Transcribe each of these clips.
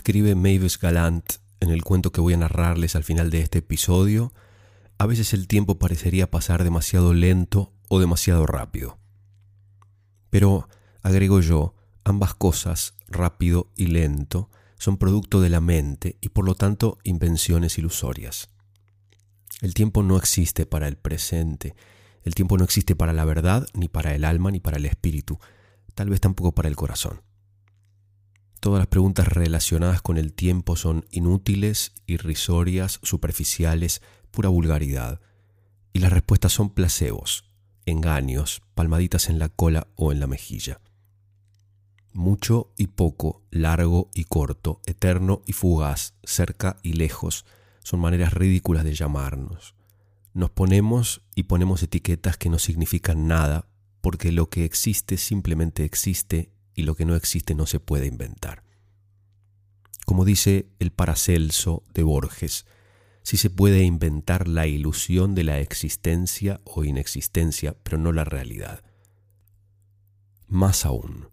Escribe Mavis Galant en el cuento que voy a narrarles al final de este episodio, a veces el tiempo parecería pasar demasiado lento o demasiado rápido. Pero, agrego yo, ambas cosas, rápido y lento, son producto de la mente y por lo tanto invenciones ilusorias. El tiempo no existe para el presente, el tiempo no existe para la verdad, ni para el alma, ni para el espíritu, tal vez tampoco para el corazón. Todas las preguntas relacionadas con el tiempo son inútiles, irrisorias, superficiales, pura vulgaridad. Y las respuestas son placebos, engaños, palmaditas en la cola o en la mejilla. Mucho y poco, largo y corto, eterno y fugaz, cerca y lejos, son maneras ridículas de llamarnos. Nos ponemos y ponemos etiquetas que no significan nada, porque lo que existe simplemente existe y lo que no existe no se puede inventar. Como dice el Paracelso de Borges, si se puede inventar la ilusión de la existencia o inexistencia, pero no la realidad. Más aún,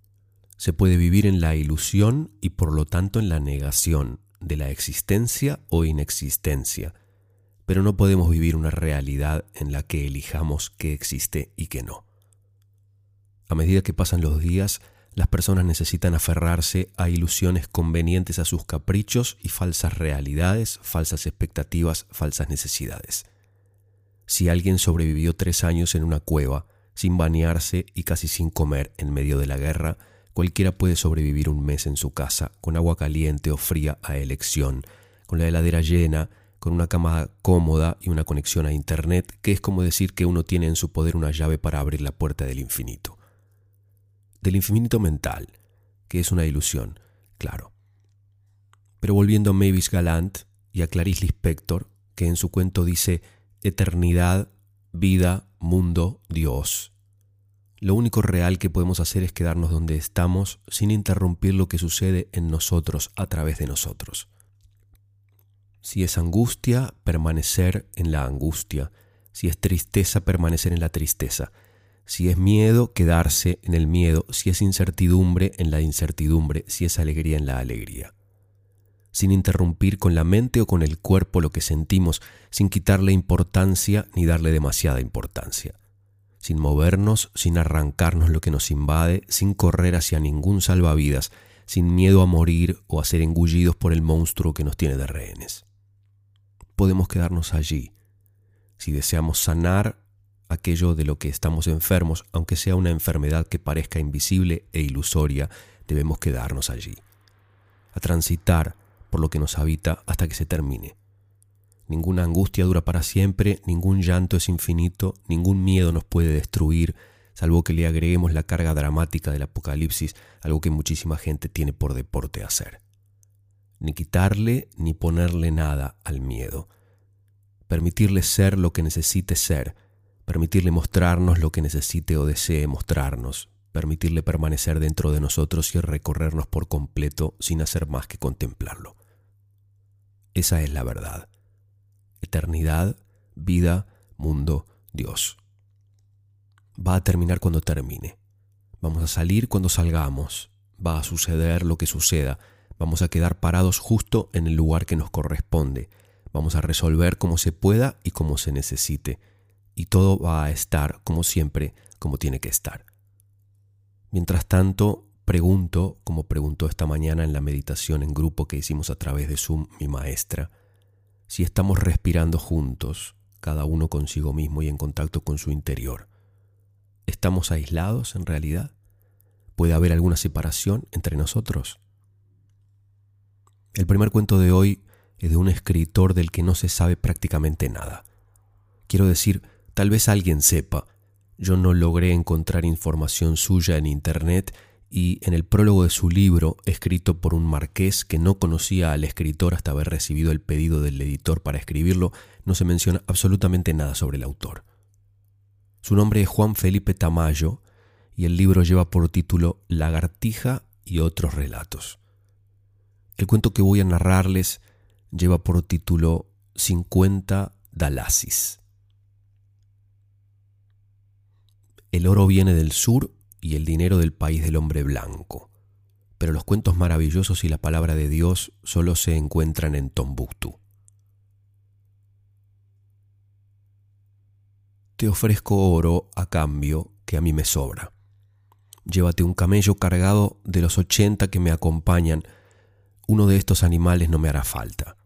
se puede vivir en la ilusión y por lo tanto en la negación de la existencia o inexistencia, pero no podemos vivir una realidad en la que elijamos qué existe y qué no. A medida que pasan los días, las personas necesitan aferrarse a ilusiones convenientes a sus caprichos y falsas realidades, falsas expectativas, falsas necesidades. Si alguien sobrevivió tres años en una cueva, sin bañarse y casi sin comer en medio de la guerra, Cualquiera puede sobrevivir un mes en su casa, con agua caliente o fría a elección, con la heladera llena, con una cama cómoda y una conexión a Internet, que es como decir que uno tiene en su poder una llave para abrir la puerta del infinito. Del infinito mental, que es una ilusión, claro. Pero volviendo a Mavis Galant y a Clarice Lispector, que en su cuento dice eternidad, vida, mundo, Dios. Lo único real que podemos hacer es quedarnos donde estamos sin interrumpir lo que sucede en nosotros a través de nosotros. Si es angustia, permanecer en la angustia. Si es tristeza, permanecer en la tristeza. Si es miedo, quedarse en el miedo. Si es incertidumbre, en la incertidumbre. Si es alegría, en la alegría. Sin interrumpir con la mente o con el cuerpo lo que sentimos, sin quitarle importancia ni darle demasiada importancia sin movernos, sin arrancarnos lo que nos invade, sin correr hacia ningún salvavidas, sin miedo a morir o a ser engullidos por el monstruo que nos tiene de rehenes. Podemos quedarnos allí. Si deseamos sanar aquello de lo que estamos enfermos, aunque sea una enfermedad que parezca invisible e ilusoria, debemos quedarnos allí, a transitar por lo que nos habita hasta que se termine. Ninguna angustia dura para siempre, ningún llanto es infinito, ningún miedo nos puede destruir, salvo que le agreguemos la carga dramática del apocalipsis, algo que muchísima gente tiene por deporte hacer. Ni quitarle ni ponerle nada al miedo. Permitirle ser lo que necesite ser, permitirle mostrarnos lo que necesite o desee mostrarnos, permitirle permanecer dentro de nosotros y recorrernos por completo sin hacer más que contemplarlo. Esa es la verdad eternidad, vida, mundo, Dios. Va a terminar cuando termine. Vamos a salir cuando salgamos. Va a suceder lo que suceda. Vamos a quedar parados justo en el lugar que nos corresponde. Vamos a resolver como se pueda y como se necesite. Y todo va a estar, como siempre, como tiene que estar. Mientras tanto, pregunto, como preguntó esta mañana en la meditación en grupo que hicimos a través de Zoom mi maestra, si estamos respirando juntos, cada uno consigo mismo y en contacto con su interior. ¿Estamos aislados en realidad? ¿Puede haber alguna separación entre nosotros? El primer cuento de hoy es de un escritor del que no se sabe prácticamente nada. Quiero decir, tal vez alguien sepa. Yo no logré encontrar información suya en Internet y en el prólogo de su libro, escrito por un marqués que no conocía al escritor hasta haber recibido el pedido del editor para escribirlo, no se menciona absolutamente nada sobre el autor. Su nombre es Juan Felipe Tamayo y el libro lleva por título Lagartija y otros relatos. El cuento que voy a narrarles lleva por título 50 Dalasis. El oro viene del sur y el dinero del país del hombre blanco. pero los cuentos maravillosos y la palabra de Dios solo se encuentran en Tombuctú. Te ofrezco oro a cambio que a mí me sobra. Llévate un camello cargado de los ochenta que me acompañan. Uno de estos animales no me hará falta.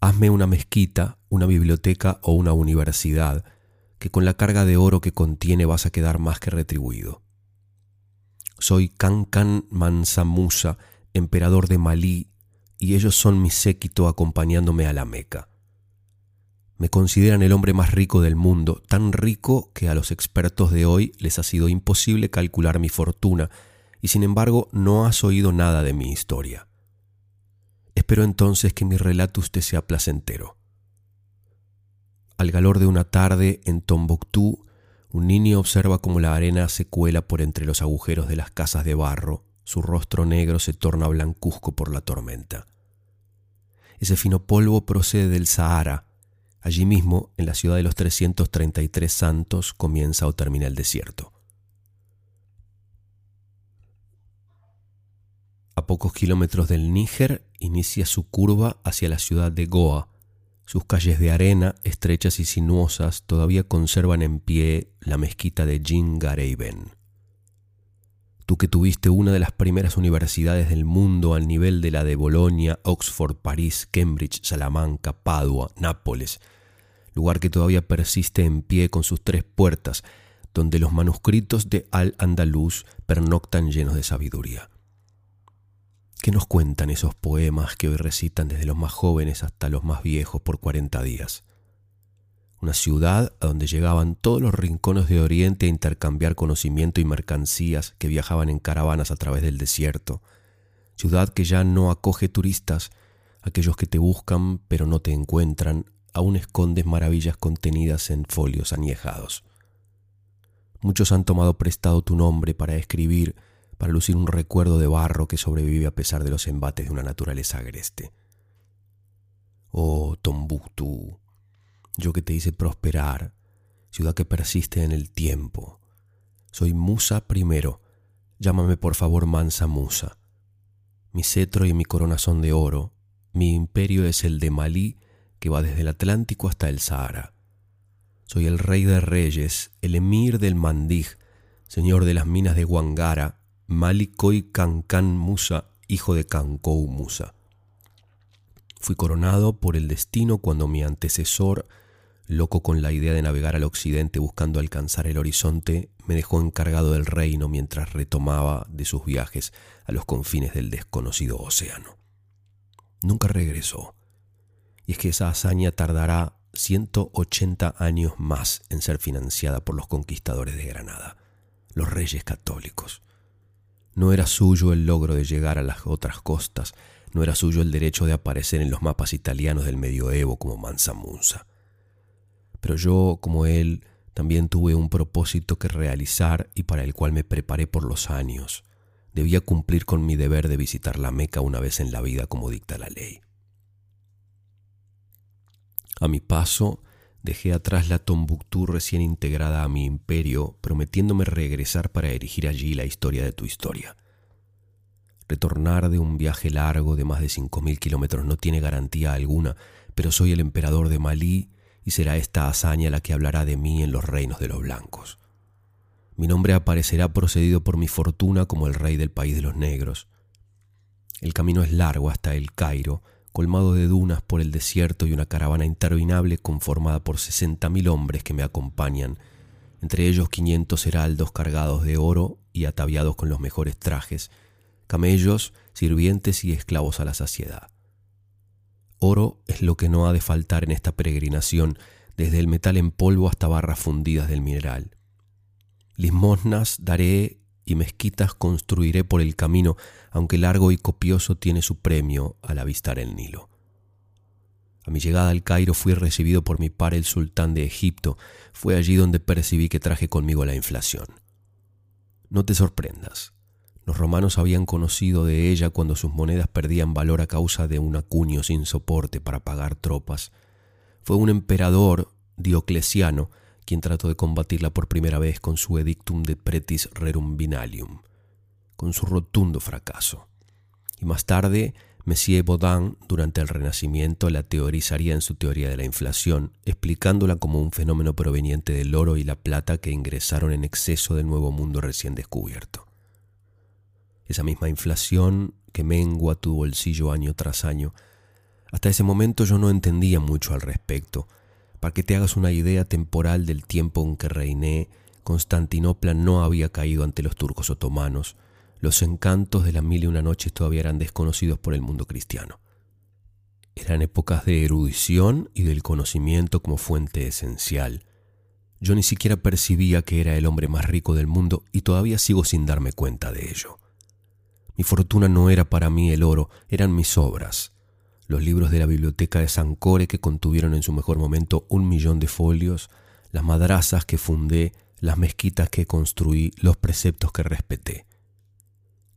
Hazme una mezquita, una biblioteca o una universidad, que con la carga de oro que contiene vas a quedar más que retribuido. Soy Kankan Mansa Musa, emperador de Malí, y ellos son mi séquito acompañándome a la Meca. Me consideran el hombre más rico del mundo, tan rico que a los expertos de hoy les ha sido imposible calcular mi fortuna, y sin embargo no has oído nada de mi historia. Espero entonces que mi relato usted sea placentero. Al calor de una tarde en Tombuctú, un niño observa cómo la arena se cuela por entre los agujeros de las casas de barro, su rostro negro se torna blancuzco por la tormenta. Ese fino polvo procede del Sahara, Allí mismo, en la ciudad de los 333 santos, comienza o termina el desierto. A pocos kilómetros del Níger inicia su curva hacia la ciudad de Goa. Sus calles de arena, estrechas y sinuosas, todavía conservan en pie la mezquita de Jingareiben. Tú que tuviste una de las primeras universidades del mundo al nivel de la de Bolonia, Oxford, París, Cambridge, Salamanca, Padua, Nápoles, lugar que todavía persiste en pie con sus tres puertas, donde los manuscritos de Al-Andalus pernoctan llenos de sabiduría. ¿Qué nos cuentan esos poemas que hoy recitan desde los más jóvenes hasta los más viejos por cuarenta días? una ciudad a donde llegaban todos los rincones de Oriente a intercambiar conocimiento y mercancías que viajaban en caravanas a través del desierto, ciudad que ya no acoge turistas, aquellos que te buscan pero no te encuentran, aún escondes maravillas contenidas en folios añejados. Muchos han tomado prestado tu nombre para escribir, para lucir un recuerdo de barro que sobrevive a pesar de los embates de una naturaleza agreste. Oh, Tombuctú, yo que te hice prosperar, ciudad que persiste en el tiempo. Soy Musa primero, llámame por favor Mansa Musa. Mi cetro y mi corona son de oro, mi imperio es el de Malí, que va desde el Atlántico hasta el Sahara. Soy el rey de reyes, el emir del Mandij, señor de las minas de Guangara, Malikoi Kankan Musa, hijo de Kankou Musa. Fui coronado por el destino cuando mi antecesor loco con la idea de navegar al occidente buscando alcanzar el horizonte, me dejó encargado del reino mientras retomaba de sus viajes a los confines del desconocido océano. Nunca regresó, y es que esa hazaña tardará 180 años más en ser financiada por los conquistadores de Granada, los reyes católicos. No era suyo el logro de llegar a las otras costas, no era suyo el derecho de aparecer en los mapas italianos del medioevo como Mansa Munza. Pero yo, como él, también tuve un propósito que realizar y para el cual me preparé por los años. Debía cumplir con mi deber de visitar la Meca una vez en la vida como dicta la ley. A mi paso, dejé atrás la Tombuctú recién integrada a mi imperio, prometiéndome regresar para erigir allí la historia de tu historia. Retornar de un viaje largo de más de cinco mil kilómetros no tiene garantía alguna, pero soy el emperador de Malí y será esta hazaña la que hablará de mí en los reinos de los blancos. Mi nombre aparecerá procedido por mi fortuna como el rey del país de los negros. El camino es largo hasta el Cairo, colmado de dunas por el desierto y una caravana interminable conformada por sesenta mil hombres que me acompañan, entre ellos quinientos heraldos cargados de oro y ataviados con los mejores trajes, camellos, sirvientes y esclavos a la saciedad. Oro es lo que no ha de faltar en esta peregrinación, desde el metal en polvo hasta barras fundidas del mineral. Limosnas daré y mezquitas construiré por el camino, aunque largo y copioso tiene su premio al avistar el Nilo. A mi llegada al Cairo fui recibido por mi par el sultán de Egipto. Fue allí donde percibí que traje conmigo la inflación. No te sorprendas. Los romanos habían conocido de ella cuando sus monedas perdían valor a causa de un acuño sin soporte para pagar tropas. Fue un emperador, Diocleciano, quien trató de combatirla por primera vez con su edictum de pretis rerum binalium. con su rotundo fracaso. Y más tarde, Monsieur Baudin, durante el Renacimiento, la teorizaría en su teoría de la inflación, explicándola como un fenómeno proveniente del oro y la plata que ingresaron en exceso del nuevo mundo recién descubierto. Esa misma inflación que mengua tu bolsillo año tras año. Hasta ese momento yo no entendía mucho al respecto. Para que te hagas una idea temporal del tiempo en que reiné, Constantinopla no había caído ante los turcos otomanos. Los encantos de las mil y una noches todavía eran desconocidos por el mundo cristiano. Eran épocas de erudición y del conocimiento como fuente esencial. Yo ni siquiera percibía que era el hombre más rico del mundo y todavía sigo sin darme cuenta de ello. Mi fortuna no era para mí el oro, eran mis obras. Los libros de la biblioteca de San Core que contuvieron en su mejor momento un millón de folios, las madrazas que fundé, las mezquitas que construí, los preceptos que respeté.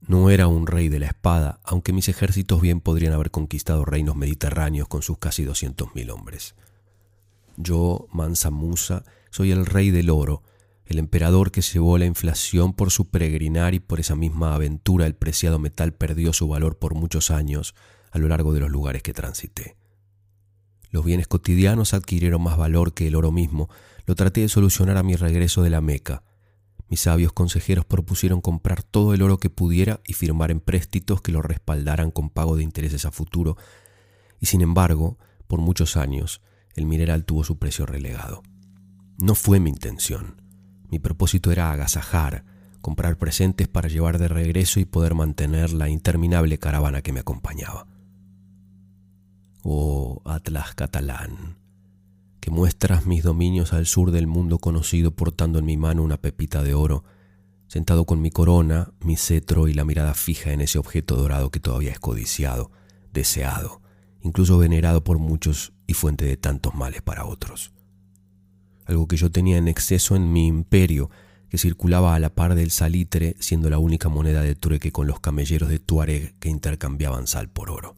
No era un rey de la espada, aunque mis ejércitos bien podrían haber conquistado reinos mediterráneos con sus casi doscientos mil hombres. Yo, Mansa Musa, soy el rey del oro, el emperador que llevó la inflación por su peregrinar y por esa misma aventura el preciado metal perdió su valor por muchos años a lo largo de los lugares que transité. Los bienes cotidianos adquirieron más valor que el oro mismo. Lo traté de solucionar a mi regreso de la Meca. Mis sabios consejeros propusieron comprar todo el oro que pudiera y firmar empréstitos que lo respaldaran con pago de intereses a futuro. Y sin embargo, por muchos años, el mineral tuvo su precio relegado. No fue mi intención. Mi propósito era agasajar, comprar presentes para llevar de regreso y poder mantener la interminable caravana que me acompañaba. Oh Atlas catalán, que muestras mis dominios al sur del mundo conocido portando en mi mano una pepita de oro, sentado con mi corona, mi cetro y la mirada fija en ese objeto dorado que todavía es codiciado, deseado, incluso venerado por muchos y fuente de tantos males para otros algo que yo tenía en exceso en mi imperio, que circulaba a la par del salitre, siendo la única moneda de trueque con los camelleros de Tuareg que intercambiaban sal por oro.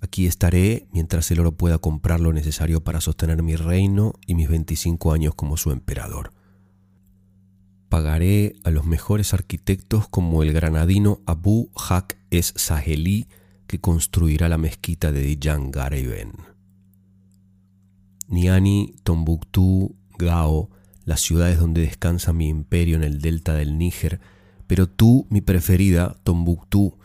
Aquí estaré mientras el oro pueda comprar lo necesario para sostener mi reino y mis 25 años como su emperador. Pagaré a los mejores arquitectos como el granadino Abu Hak es Saheli que construirá la mezquita de Dijan Gareben. Niani, Tombuctú, Gao, las ciudades donde descansa mi imperio en el delta del Níger, pero tú, mi preferida, Tombuctú,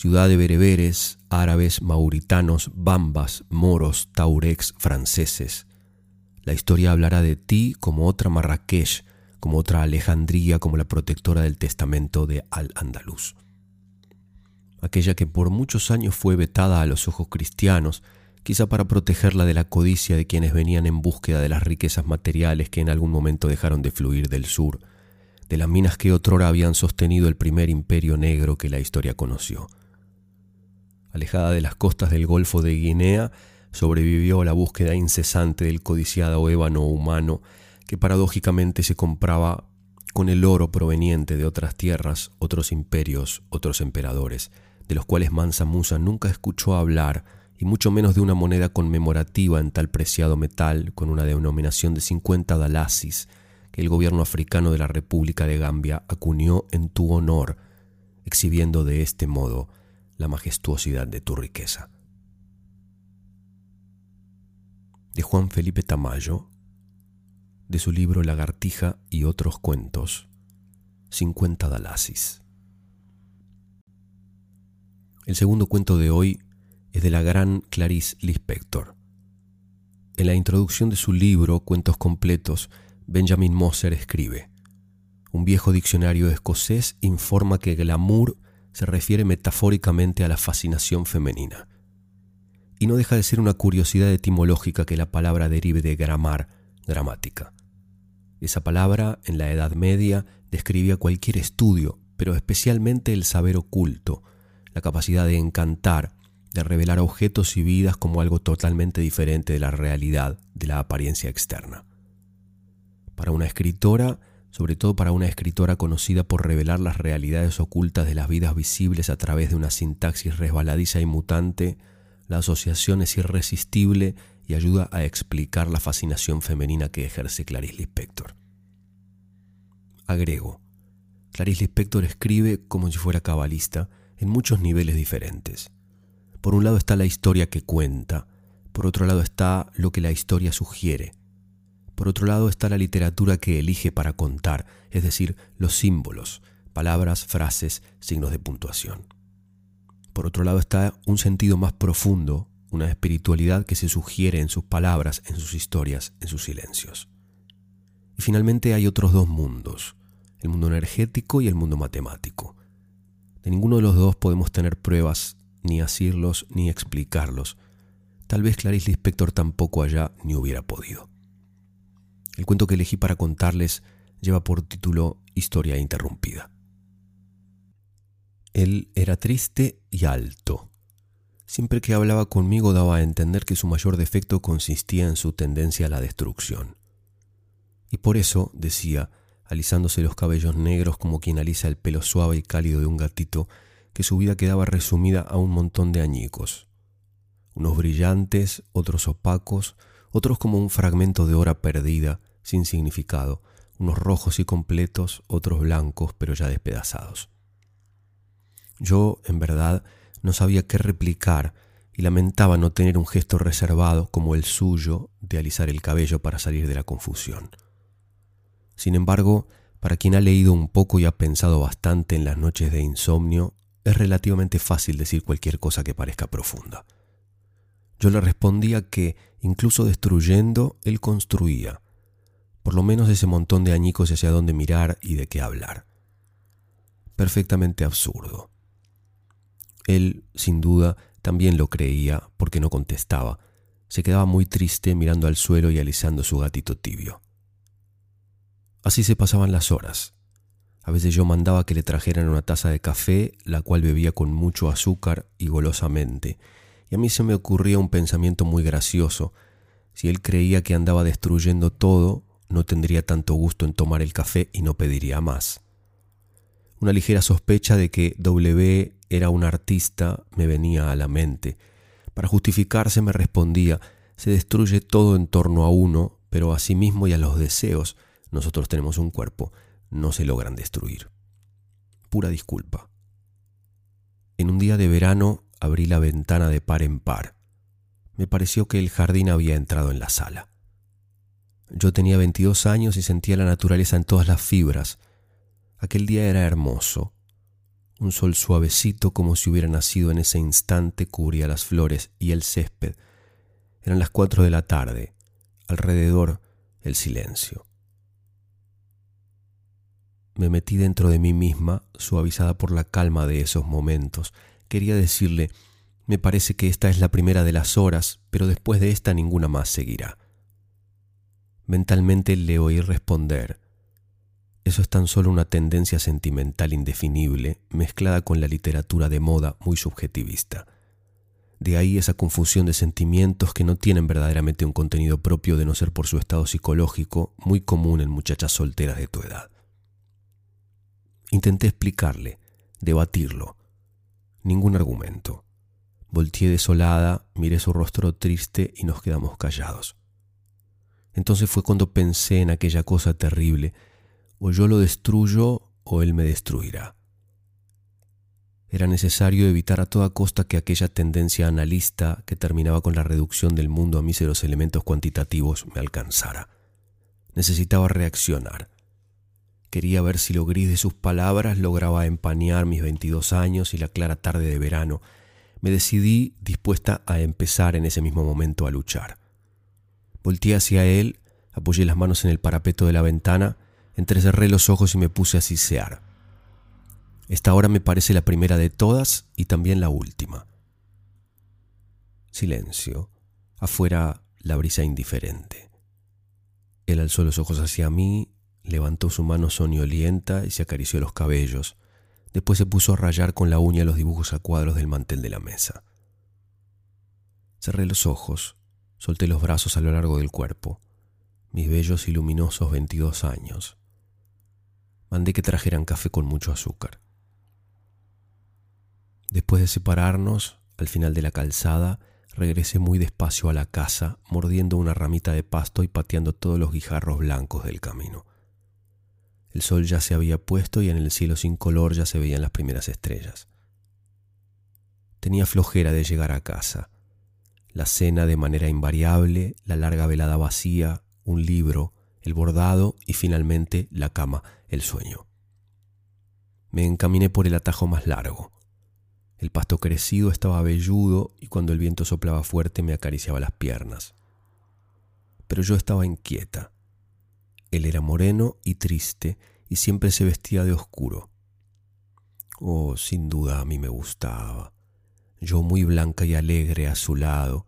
ciudad de bereberes, árabes, mauritanos, bambas, moros, taurex, franceses. La historia hablará de ti como otra Marrakech, como otra Alejandría, como la protectora del testamento de Al-Andalus. Aquella que por muchos años fue vetada a los ojos cristianos, quizá para protegerla de la codicia de quienes venían en búsqueda de las riquezas materiales que en algún momento dejaron de fluir del sur, de las minas que otrora habían sostenido el primer imperio negro que la historia conoció. Alejada de las costas del Golfo de Guinea, sobrevivió a la búsqueda incesante del codiciado ébano humano que paradójicamente se compraba con el oro proveniente de otras tierras, otros imperios, otros emperadores, de los cuales Mansa Musa nunca escuchó hablar y mucho menos de una moneda conmemorativa en tal preciado metal con una denominación de 50 dalasis que el gobierno africano de la República de Gambia acuñó en tu honor, exhibiendo de este modo la majestuosidad de tu riqueza. De Juan Felipe Tamayo, de su libro Lagartija y otros cuentos, 50 dalasis. El segundo cuento de hoy es de la gran Clarice Lispector. En la introducción de su libro Cuentos completos, Benjamin Moser escribe, un viejo diccionario escocés informa que glamour se refiere metafóricamente a la fascinación femenina. Y no deja de ser una curiosidad etimológica que la palabra derive de gramar, gramática. Esa palabra, en la Edad Media, describía cualquier estudio, pero especialmente el saber oculto, la capacidad de encantar, de revelar objetos y vidas como algo totalmente diferente de la realidad, de la apariencia externa. Para una escritora, sobre todo para una escritora conocida por revelar las realidades ocultas de las vidas visibles a través de una sintaxis resbaladiza y mutante, la asociación es irresistible y ayuda a explicar la fascinación femenina que ejerce Clarice Lispector. Agrego, Clarice Lispector escribe como si fuera cabalista en muchos niveles diferentes. Por un lado está la historia que cuenta, por otro lado está lo que la historia sugiere, por otro lado está la literatura que elige para contar, es decir, los símbolos, palabras, frases, signos de puntuación. Por otro lado está un sentido más profundo, una espiritualidad que se sugiere en sus palabras, en sus historias, en sus silencios. Y finalmente hay otros dos mundos, el mundo energético y el mundo matemático. De ninguno de los dos podemos tener pruebas, ni asirlos, ni explicarlos. Tal vez Clarice Lispector tampoco allá ni hubiera podido. El cuento que elegí para contarles lleva por título Historia interrumpida. Él era triste y alto. Siempre que hablaba conmigo daba a entender que su mayor defecto consistía en su tendencia a la destrucción. Y por eso, decía, alisándose los cabellos negros como quien alisa el pelo suave y cálido de un gatito, que su vida quedaba resumida a un montón de añicos. Unos brillantes, otros opacos, otros como un fragmento de hora perdida, sin significado, unos rojos y completos, otros blancos, pero ya despedazados. Yo, en verdad, no sabía qué replicar y lamentaba no tener un gesto reservado como el suyo de alisar el cabello para salir de la confusión. Sin embargo, para quien ha leído un poco y ha pensado bastante en las noches de insomnio, es relativamente fácil decir cualquier cosa que parezca profunda. Yo le respondía que, incluso destruyendo, él construía, por lo menos ese montón de añicos hacia dónde mirar y de qué hablar. Perfectamente absurdo. Él, sin duda, también lo creía porque no contestaba. Se quedaba muy triste mirando al suelo y alisando su gatito tibio. Así se pasaban las horas. A veces yo mandaba que le trajeran una taza de café, la cual bebía con mucho azúcar y golosamente, y a mí se me ocurría un pensamiento muy gracioso. Si él creía que andaba destruyendo todo, no tendría tanto gusto en tomar el café y no pediría más. Una ligera sospecha de que W era un artista me venía a la mente. Para justificarse me respondía, se destruye todo en torno a uno, pero a sí mismo y a los deseos, nosotros tenemos un cuerpo, no se logran destruir. Pura disculpa. En un día de verano abrí la ventana de par en par. Me pareció que el jardín había entrado en la sala. Yo tenía 22 años y sentía la naturaleza en todas las fibras. Aquel día era hermoso. Un sol suavecito como si hubiera nacido en ese instante cubría las flores y el césped. Eran las cuatro de la tarde. Alrededor el silencio. Me metí dentro de mí misma, suavizada por la calma de esos momentos. Quería decirle, me parece que esta es la primera de las horas, pero después de esta ninguna más seguirá. Mentalmente le oí responder, eso es tan solo una tendencia sentimental indefinible mezclada con la literatura de moda muy subjetivista. De ahí esa confusión de sentimientos que no tienen verdaderamente un contenido propio de no ser por su estado psicológico muy común en muchachas solteras de tu edad. Intenté explicarle, debatirlo. Ningún argumento. Volteé desolada, miré su rostro triste y nos quedamos callados. Entonces fue cuando pensé en aquella cosa terrible, o yo lo destruyo o él me destruirá. Era necesario evitar a toda costa que aquella tendencia analista que terminaba con la reducción del mundo a míseros elementos cuantitativos me alcanzara. Necesitaba reaccionar. Quería ver si lo gris de sus palabras lograba empañar mis 22 años y la clara tarde de verano. Me decidí dispuesta a empezar en ese mismo momento a luchar. Volteé hacia él, apoyé las manos en el parapeto de la ventana, entrecerré los ojos y me puse a sisear. Esta hora me parece la primera de todas y también la última. Silencio. Afuera la brisa indiferente. Él alzó los ojos hacia mí Levantó su mano soñolienta y se acarició los cabellos. Después se puso a rayar con la uña los dibujos a cuadros del mantel de la mesa. Cerré los ojos, solté los brazos a lo largo del cuerpo, mis bellos y luminosos veintidós años. Mandé que trajeran café con mucho azúcar. Después de separarnos, al final de la calzada, regresé muy despacio a la casa, mordiendo una ramita de pasto y pateando todos los guijarros blancos del camino. El sol ya se había puesto y en el cielo sin color ya se veían las primeras estrellas. Tenía flojera de llegar a casa. La cena de manera invariable, la larga velada vacía, un libro, el bordado y finalmente la cama, el sueño. Me encaminé por el atajo más largo. El pasto crecido estaba velludo y cuando el viento soplaba fuerte me acariciaba las piernas. Pero yo estaba inquieta. Él era moreno y triste y siempre se vestía de oscuro. Oh, sin duda a mí me gustaba. Yo muy blanca y alegre a su lado,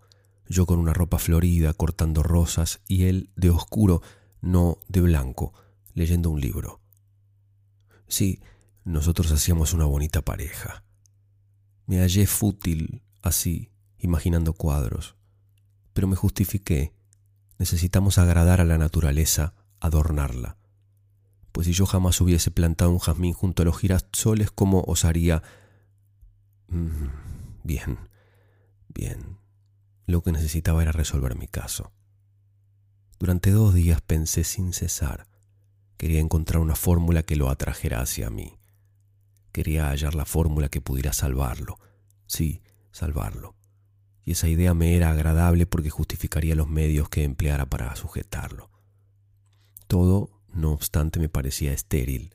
yo con una ropa florida cortando rosas y él de oscuro, no de blanco, leyendo un libro. Sí, nosotros hacíamos una bonita pareja. Me hallé fútil así, imaginando cuadros, pero me justifiqué. Necesitamos agradar a la naturaleza, adornarla. Pues si yo jamás hubiese plantado un jazmín junto a los girasoles, ¿cómo osaría? Mm, bien, bien. Lo que necesitaba era resolver mi caso. Durante dos días pensé sin cesar. Quería encontrar una fórmula que lo atrajera hacia mí. Quería hallar la fórmula que pudiera salvarlo. Sí, salvarlo. Y esa idea me era agradable porque justificaría los medios que empleara para sujetarlo. Todo, no obstante, me parecía estéril.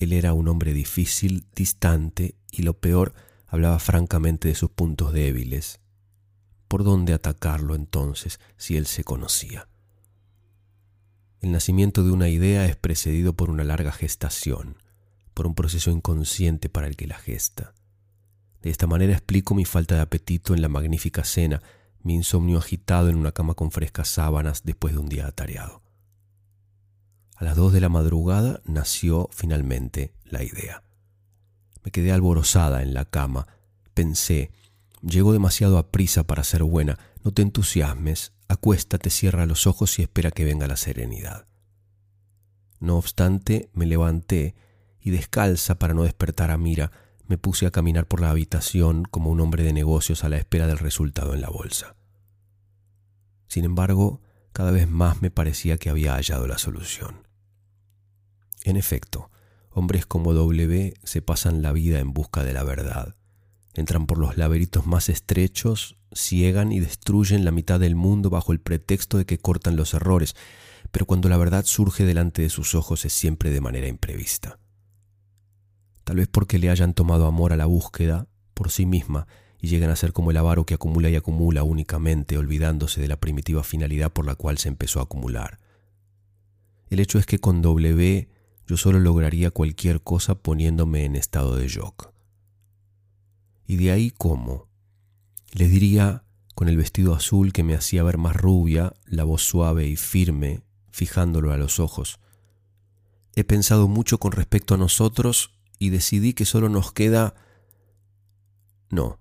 Él era un hombre difícil, distante y lo peor, hablaba francamente de sus puntos débiles. ¿Por dónde atacarlo entonces si él se conocía? El nacimiento de una idea es precedido por una larga gestación por un proceso inconsciente para el que la gesta. De esta manera explico mi falta de apetito en la magnífica cena, mi insomnio agitado en una cama con frescas sábanas después de un día atareado. A las dos de la madrugada nació finalmente la idea. Me quedé alborozada en la cama. Pensé, llego demasiado a prisa para ser buena, no te entusiasmes, acuéstate, cierra los ojos y espera que venga la serenidad. No obstante, me levanté y descalza para no despertar a Mira, me puse a caminar por la habitación como un hombre de negocios a la espera del resultado en la bolsa. Sin embargo, cada vez más me parecía que había hallado la solución. En efecto, hombres como W se pasan la vida en busca de la verdad. Entran por los laberintos más estrechos, ciegan y destruyen la mitad del mundo bajo el pretexto de que cortan los errores, pero cuando la verdad surge delante de sus ojos es siempre de manera imprevista tal vez porque le hayan tomado amor a la búsqueda por sí misma y llegan a ser como el avaro que acumula y acumula únicamente, olvidándose de la primitiva finalidad por la cual se empezó a acumular. El hecho es que con W yo solo lograría cualquier cosa poniéndome en estado de shock. Y de ahí cómo. Les diría, con el vestido azul que me hacía ver más rubia, la voz suave y firme, fijándolo a los ojos. He pensado mucho con respecto a nosotros y decidí que solo nos queda... No,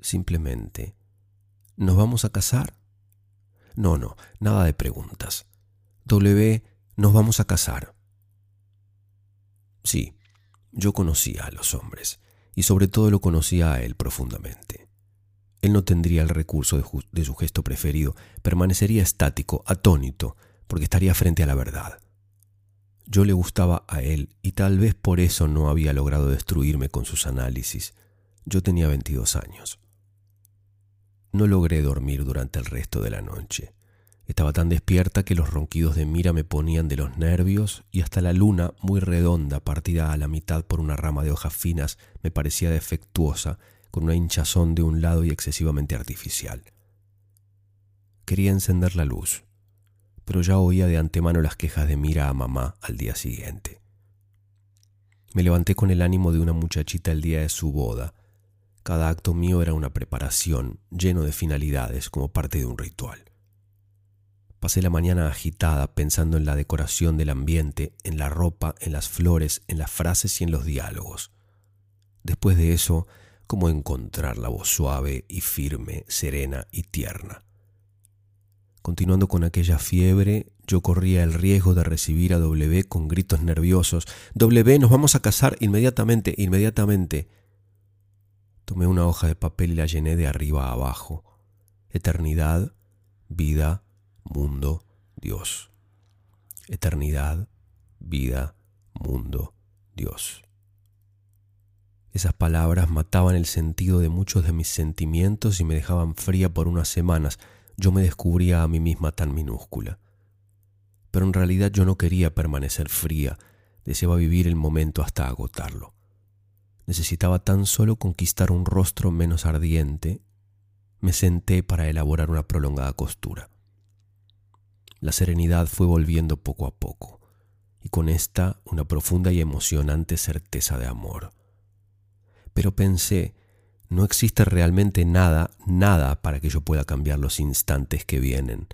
simplemente... ¿Nos vamos a casar? No, no, nada de preguntas. W, nos vamos a casar. Sí, yo conocía a los hombres, y sobre todo lo conocía a él profundamente. Él no tendría el recurso de, su gesto preferido, permanecería estático, atónito, porque estaría frente a la verdad. Yo le gustaba a él y tal vez por eso no había logrado destruirme con sus análisis. Yo tenía 22 años. No logré dormir durante el resto de la noche. Estaba tan despierta que los ronquidos de Mira me ponían de los nervios y hasta la luna, muy redonda, partida a la mitad por una rama de hojas finas, me parecía defectuosa, con una hinchazón de un lado y excesivamente artificial. Quería encender la luz pero ya oía de antemano las quejas de Mira a mamá al día siguiente. Me levanté con el ánimo de una muchachita el día de su boda. Cada acto mío era una preparación, lleno de finalidades, como parte de un ritual. Pasé la mañana agitada pensando en la decoración del ambiente, en la ropa, en las flores, en las frases y en los diálogos. Después de eso, cómo encontrar la voz suave y firme, serena y tierna. Continuando con aquella fiebre, yo corría el riesgo de recibir a W con gritos nerviosos. W, nos vamos a casar inmediatamente, inmediatamente. Tomé una hoja de papel y la llené de arriba a abajo. Eternidad, vida, mundo, Dios. Eternidad, vida, mundo, Dios. Esas palabras mataban el sentido de muchos de mis sentimientos y me dejaban fría por unas semanas. Yo me descubría a mí misma tan minúscula. Pero en realidad yo no quería permanecer fría, deseaba vivir el momento hasta agotarlo. Necesitaba tan solo conquistar un rostro menos ardiente. Me senté para elaborar una prolongada costura. La serenidad fue volviendo poco a poco, y con esta una profunda y emocionante certeza de amor. Pero pensé, no existe realmente nada, nada para que yo pueda cambiar los instantes que vienen.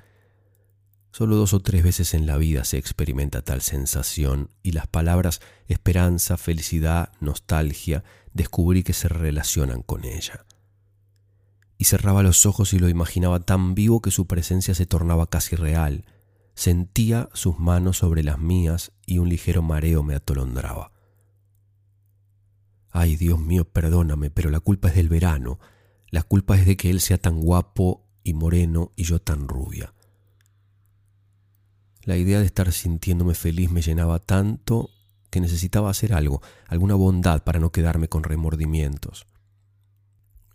Solo dos o tres veces en la vida se experimenta tal sensación y las palabras esperanza, felicidad, nostalgia, descubrí que se relacionan con ella. Y cerraba los ojos y lo imaginaba tan vivo que su presencia se tornaba casi real, Sentía sus manos sobre las mías y un ligero mareo me atolondraba. Ay, Dios mío, perdóname, pero la culpa es del verano. La culpa es de que él sea tan guapo y moreno y yo tan rubia. La idea de estar sintiéndome feliz me llenaba tanto que necesitaba hacer algo, alguna bondad para no quedarme con remordimientos.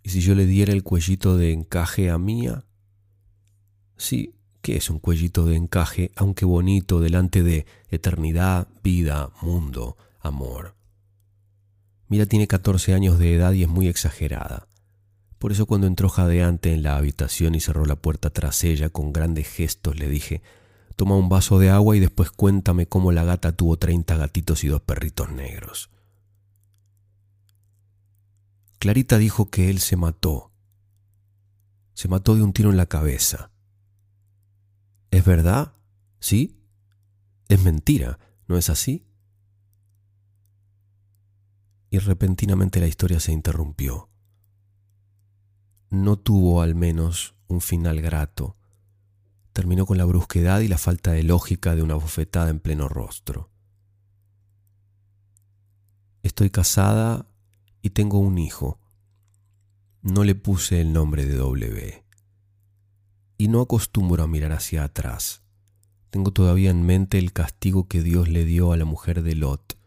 ¿Y si yo le diera el cuellito de encaje a Mía? Sí, ¿Qué es un cuellito de encaje, aunque bonito, delante de eternidad, vida, mundo, amor? Mira tiene 14 años de edad y es muy exagerada. Por eso cuando entró jadeante en la habitación y cerró la puerta tras ella, con grandes gestos le dije, toma un vaso de agua y después cuéntame cómo la gata tuvo 30 gatitos y dos perritos negros. Clarita dijo que él se mató. Se mató de un tiro en la cabeza. ¿Es verdad? ¿Sí? Es mentira, ¿no es así? Y repentinamente la historia se interrumpió. No tuvo al menos un final grato. Terminó con la brusquedad y la falta de lógica de una bofetada en pleno rostro. Estoy casada y tengo un hijo. No le puse el nombre de W y no acostumbro a mirar hacia atrás. Tengo todavía en mente el castigo que Dios le dio a la mujer de Lot.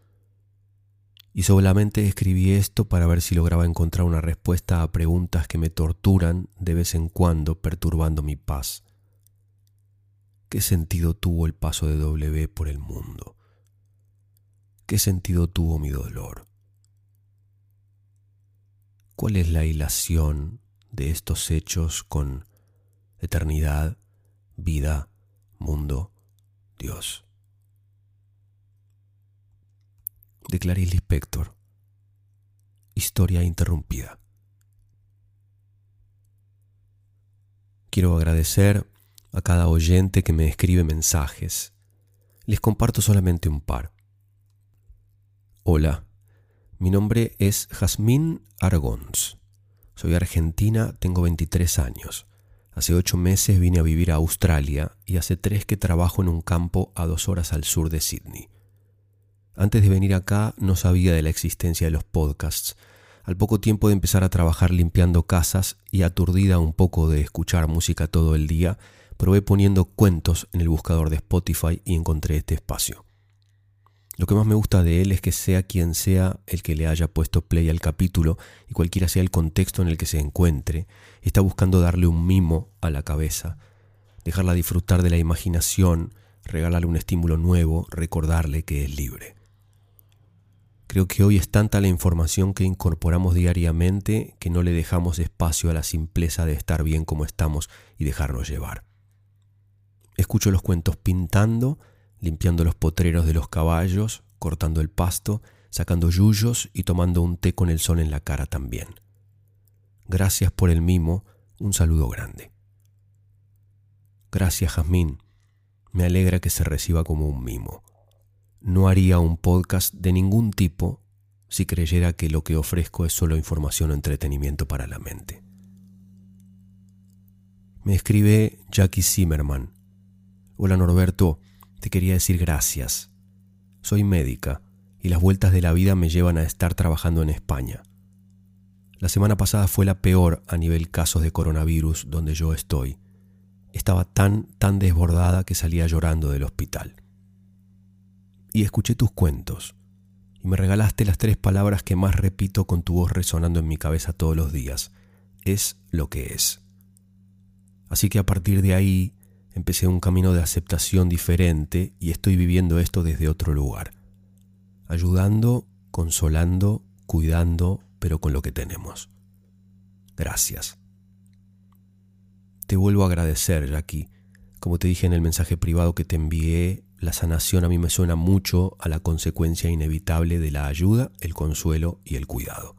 Y solamente escribí esto para ver si lograba encontrar una respuesta a preguntas que me torturan de vez en cuando perturbando mi paz. ¿Qué sentido tuvo el paso de W por el mundo? ¿Qué sentido tuvo mi dolor? ¿Cuál es la hilación de estos hechos con eternidad, vida, mundo, Dios. De Clarice Lispector. Historia interrumpida. Quiero agradecer a cada oyente que me escribe mensajes. Les comparto solamente un par. Hola, mi nombre es Jazmín Argons. Soy argentina, tengo 23 años. Hace ocho meses vine a vivir a Australia y hace tres que trabajo en un campo a dos horas al sur de Sydney. Antes de venir acá no sabía de la existencia de los podcasts. Al poco tiempo de empezar a trabajar limpiando casas y aturdida un poco de escuchar música todo el día, probé poniendo cuentos en el buscador de Spotify y encontré este espacio. Lo que más me gusta de él es que sea quien sea el que le haya puesto play al capítulo y cualquiera sea el contexto en el que se encuentre, está buscando darle un mimo a la cabeza, dejarla disfrutar de la imaginación, regalarle un estímulo nuevo, recordarle que es libre. Creo que hoy es tanta la información que incorporamos diariamente que no le dejamos espacio a la simpleza de estar bien como estamos y dejarnos llevar. Escucho los cuentos pintando, limpiando los potreros de los caballos, cortando el pasto, sacando yuyos y tomando un té con el sol en la cara también. Gracias por el mimo, un saludo grande. Gracias, Jazmín. Me alegra que se reciba como un mimo. No haría un podcast de ningún tipo si creyera que lo que ofrezco es solo información o entretenimiento para la mente. Me escribe Jackie Zimmerman. Hola Norberto, te quería decir gracias. Soy médica y las vueltas de la vida me llevan a estar trabajando en España. La semana pasada fue la peor a nivel casos de coronavirus donde yo estoy. Estaba tan, tan desbordada que salía llorando del hospital. y escuché tus cuentos, y me regalaste las tres palabras que más repito con tu voz resonando en mi cabeza todos los días. Es lo que es. Así que a partir de ahí empecé un camino de aceptación diferente y estoy viviendo esto desde otro lugar, ayudando, consolando, cuidando, pero con lo que tenemos. Gracias. Te vuelvo a agradecer, Jackie. Como te dije en el mensaje privado que te envié, la sanación a mí me suena mucho a la consecuencia inevitable de la ayuda, el consuelo y el cuidado.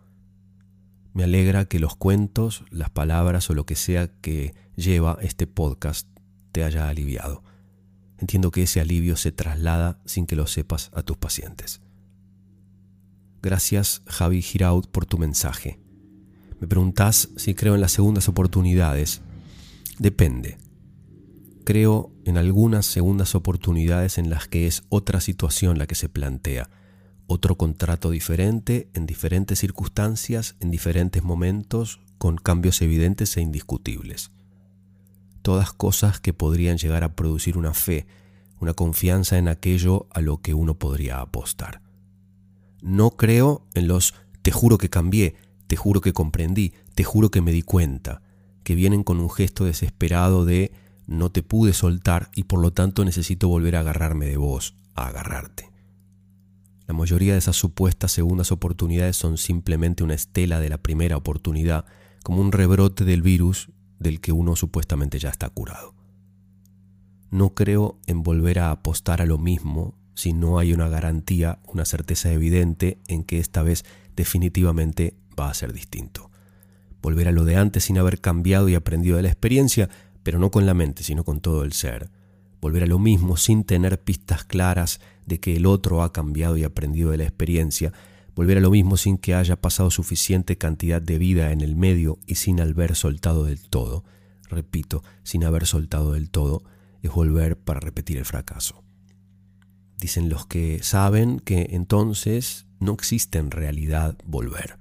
Me alegra que los cuentos, las palabras o lo que sea que lleva este podcast te haya aliviado. Entiendo que ese alivio se traslada sin que lo sepas a tus pacientes. Gracias Javi Giraud por tu mensaje. Me preguntás si creo en las segundas oportunidades. Depende. Creo en algunas segundas oportunidades en las que es otra situación la que se plantea, otro contrato diferente, en diferentes circunstancias, en diferentes momentos, con cambios evidentes e indiscutibles. Todas cosas que podrían llegar a producir una fe, una confianza en aquello a lo que uno podría apostar. No creo en los te juro que cambié, te juro que comprendí, te juro que me di cuenta, que vienen con un gesto desesperado de no te pude soltar y por lo tanto necesito volver a agarrarme de vos, a agarrarte. La mayoría de esas supuestas segundas oportunidades son simplemente una estela de la primera oportunidad, como un rebrote del virus del que uno supuestamente ya está curado. No creo en volver a apostar a lo mismo si no hay una garantía, una certeza evidente en que esta vez definitivamente va a ser distinto. Volver a lo de antes sin haber cambiado y aprendido de la experiencia, pero no con la mente, sino con todo el ser. Volver a lo mismo sin tener pistas claras de que el otro ha cambiado y aprendido de la experiencia. Volver a lo mismo sin que haya pasado suficiente cantidad de vida en el medio y sin haber soltado del todo. Repito, sin haber soltado del todo, es volver para repetir el fracaso. Dicen los que saben que entonces no existe en realidad volver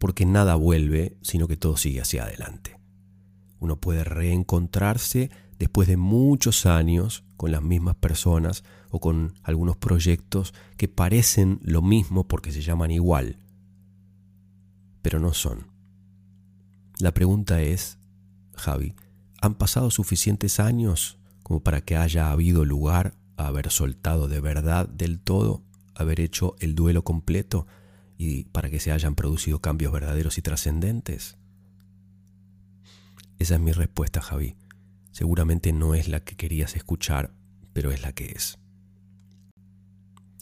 porque nada vuelve, sino que todo sigue hacia adelante. Uno puede reencontrarse después de muchos años con las mismas personas o con algunos proyectos que parecen lo mismo porque se llaman igual, pero no son. La pregunta es, Javi, ¿han pasado suficientes años como para que haya habido lugar a haber soltado de verdad del todo, haber hecho el duelo completo y para que se hayan producido cambios verdaderos y trascendentes? Esa es mi respuesta, Javi. Seguramente no es la que querías escuchar, pero es la que es.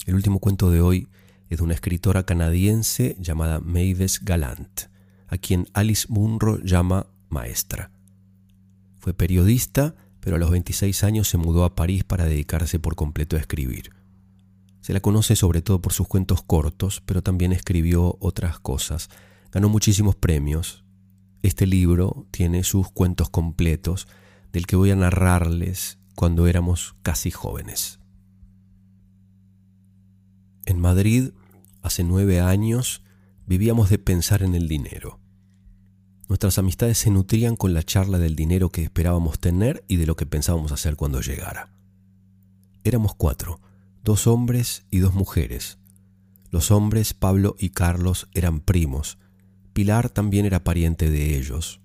El último cuento de hoy es de una escritora canadiense llamada Mavis Galant, a quien Alice Munro llama maestra. Fue periodista, pero a los 26 años se mudó a París para dedicarse por completo a escribir. Se la conoce sobre todo por sus cuentos cortos, pero también escribió otras cosas. Ganó muchísimos premios. Este libro tiene sus cuentos completos, del que voy a narrarles cuando éramos casi jóvenes. En Madrid, hace nueve años, vivíamos de pensar en el dinero. Nuestras amistades se nutrían con la charla del dinero que esperábamos tener y de lo que pensábamos hacer cuando llegara. Éramos cuatro, dos hombres y dos mujeres. Los hombres, Pablo y Carlos, eran primos. Pilar también era pariente de ellos.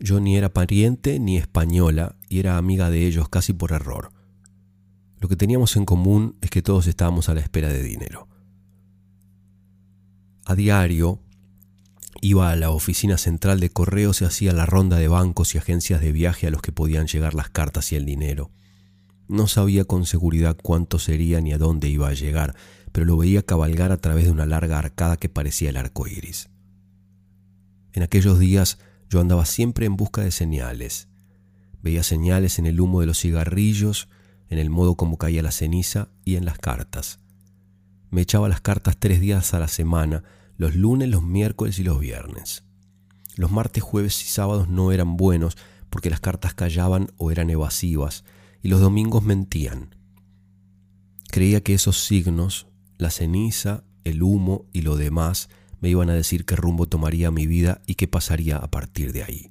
Yo ni era pariente ni española y era amiga de ellos casi por error. Lo que teníamos en común es que todos estábamos a la espera de dinero. A diario iba a la oficina central de correos y hacía la ronda de bancos y agencias de viaje a los que podían llegar las cartas y el dinero. No sabía con seguridad cuánto sería ni a dónde iba a llegar, pero lo veía cabalgar a través de una larga arcada que parecía el arco iris. En aquellos días yo andaba siempre en busca de señales. Veía señales en el humo de los cigarrillos, en el modo como caía la ceniza y en las cartas. Me echaba las cartas tres días a la semana, los lunes, los miércoles y los viernes. Los martes, jueves y sábados no eran buenos porque las cartas callaban o eran evasivas, y los domingos mentían. Creía que esos signos, la ceniza, el humo y lo demás, me iban a decir qué rumbo tomaría mi vida y qué pasaría a partir de ahí.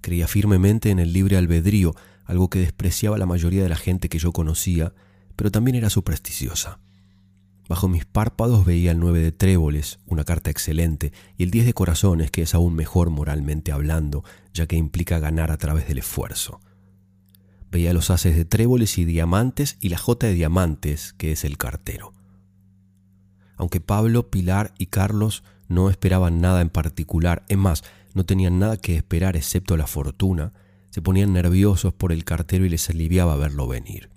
Creía firmemente en el libre albedrío, algo que despreciaba la mayoría de la gente que yo conocía, pero también era supersticiosa. Bajo mis párpados veía el 9 de tréboles, una carta excelente, y el 10 de corazones, que es aún mejor moralmente hablando, ya que implica ganar a través del esfuerzo. Veía los haces de tréboles y diamantes y la J de diamantes, que es el cartero. Aunque Pablo, Pilar y Carlos no esperaban nada en particular, es más, no tenían nada que esperar excepto la fortuna, se ponían nerviosos por el cartero y les aliviaba verlo venir.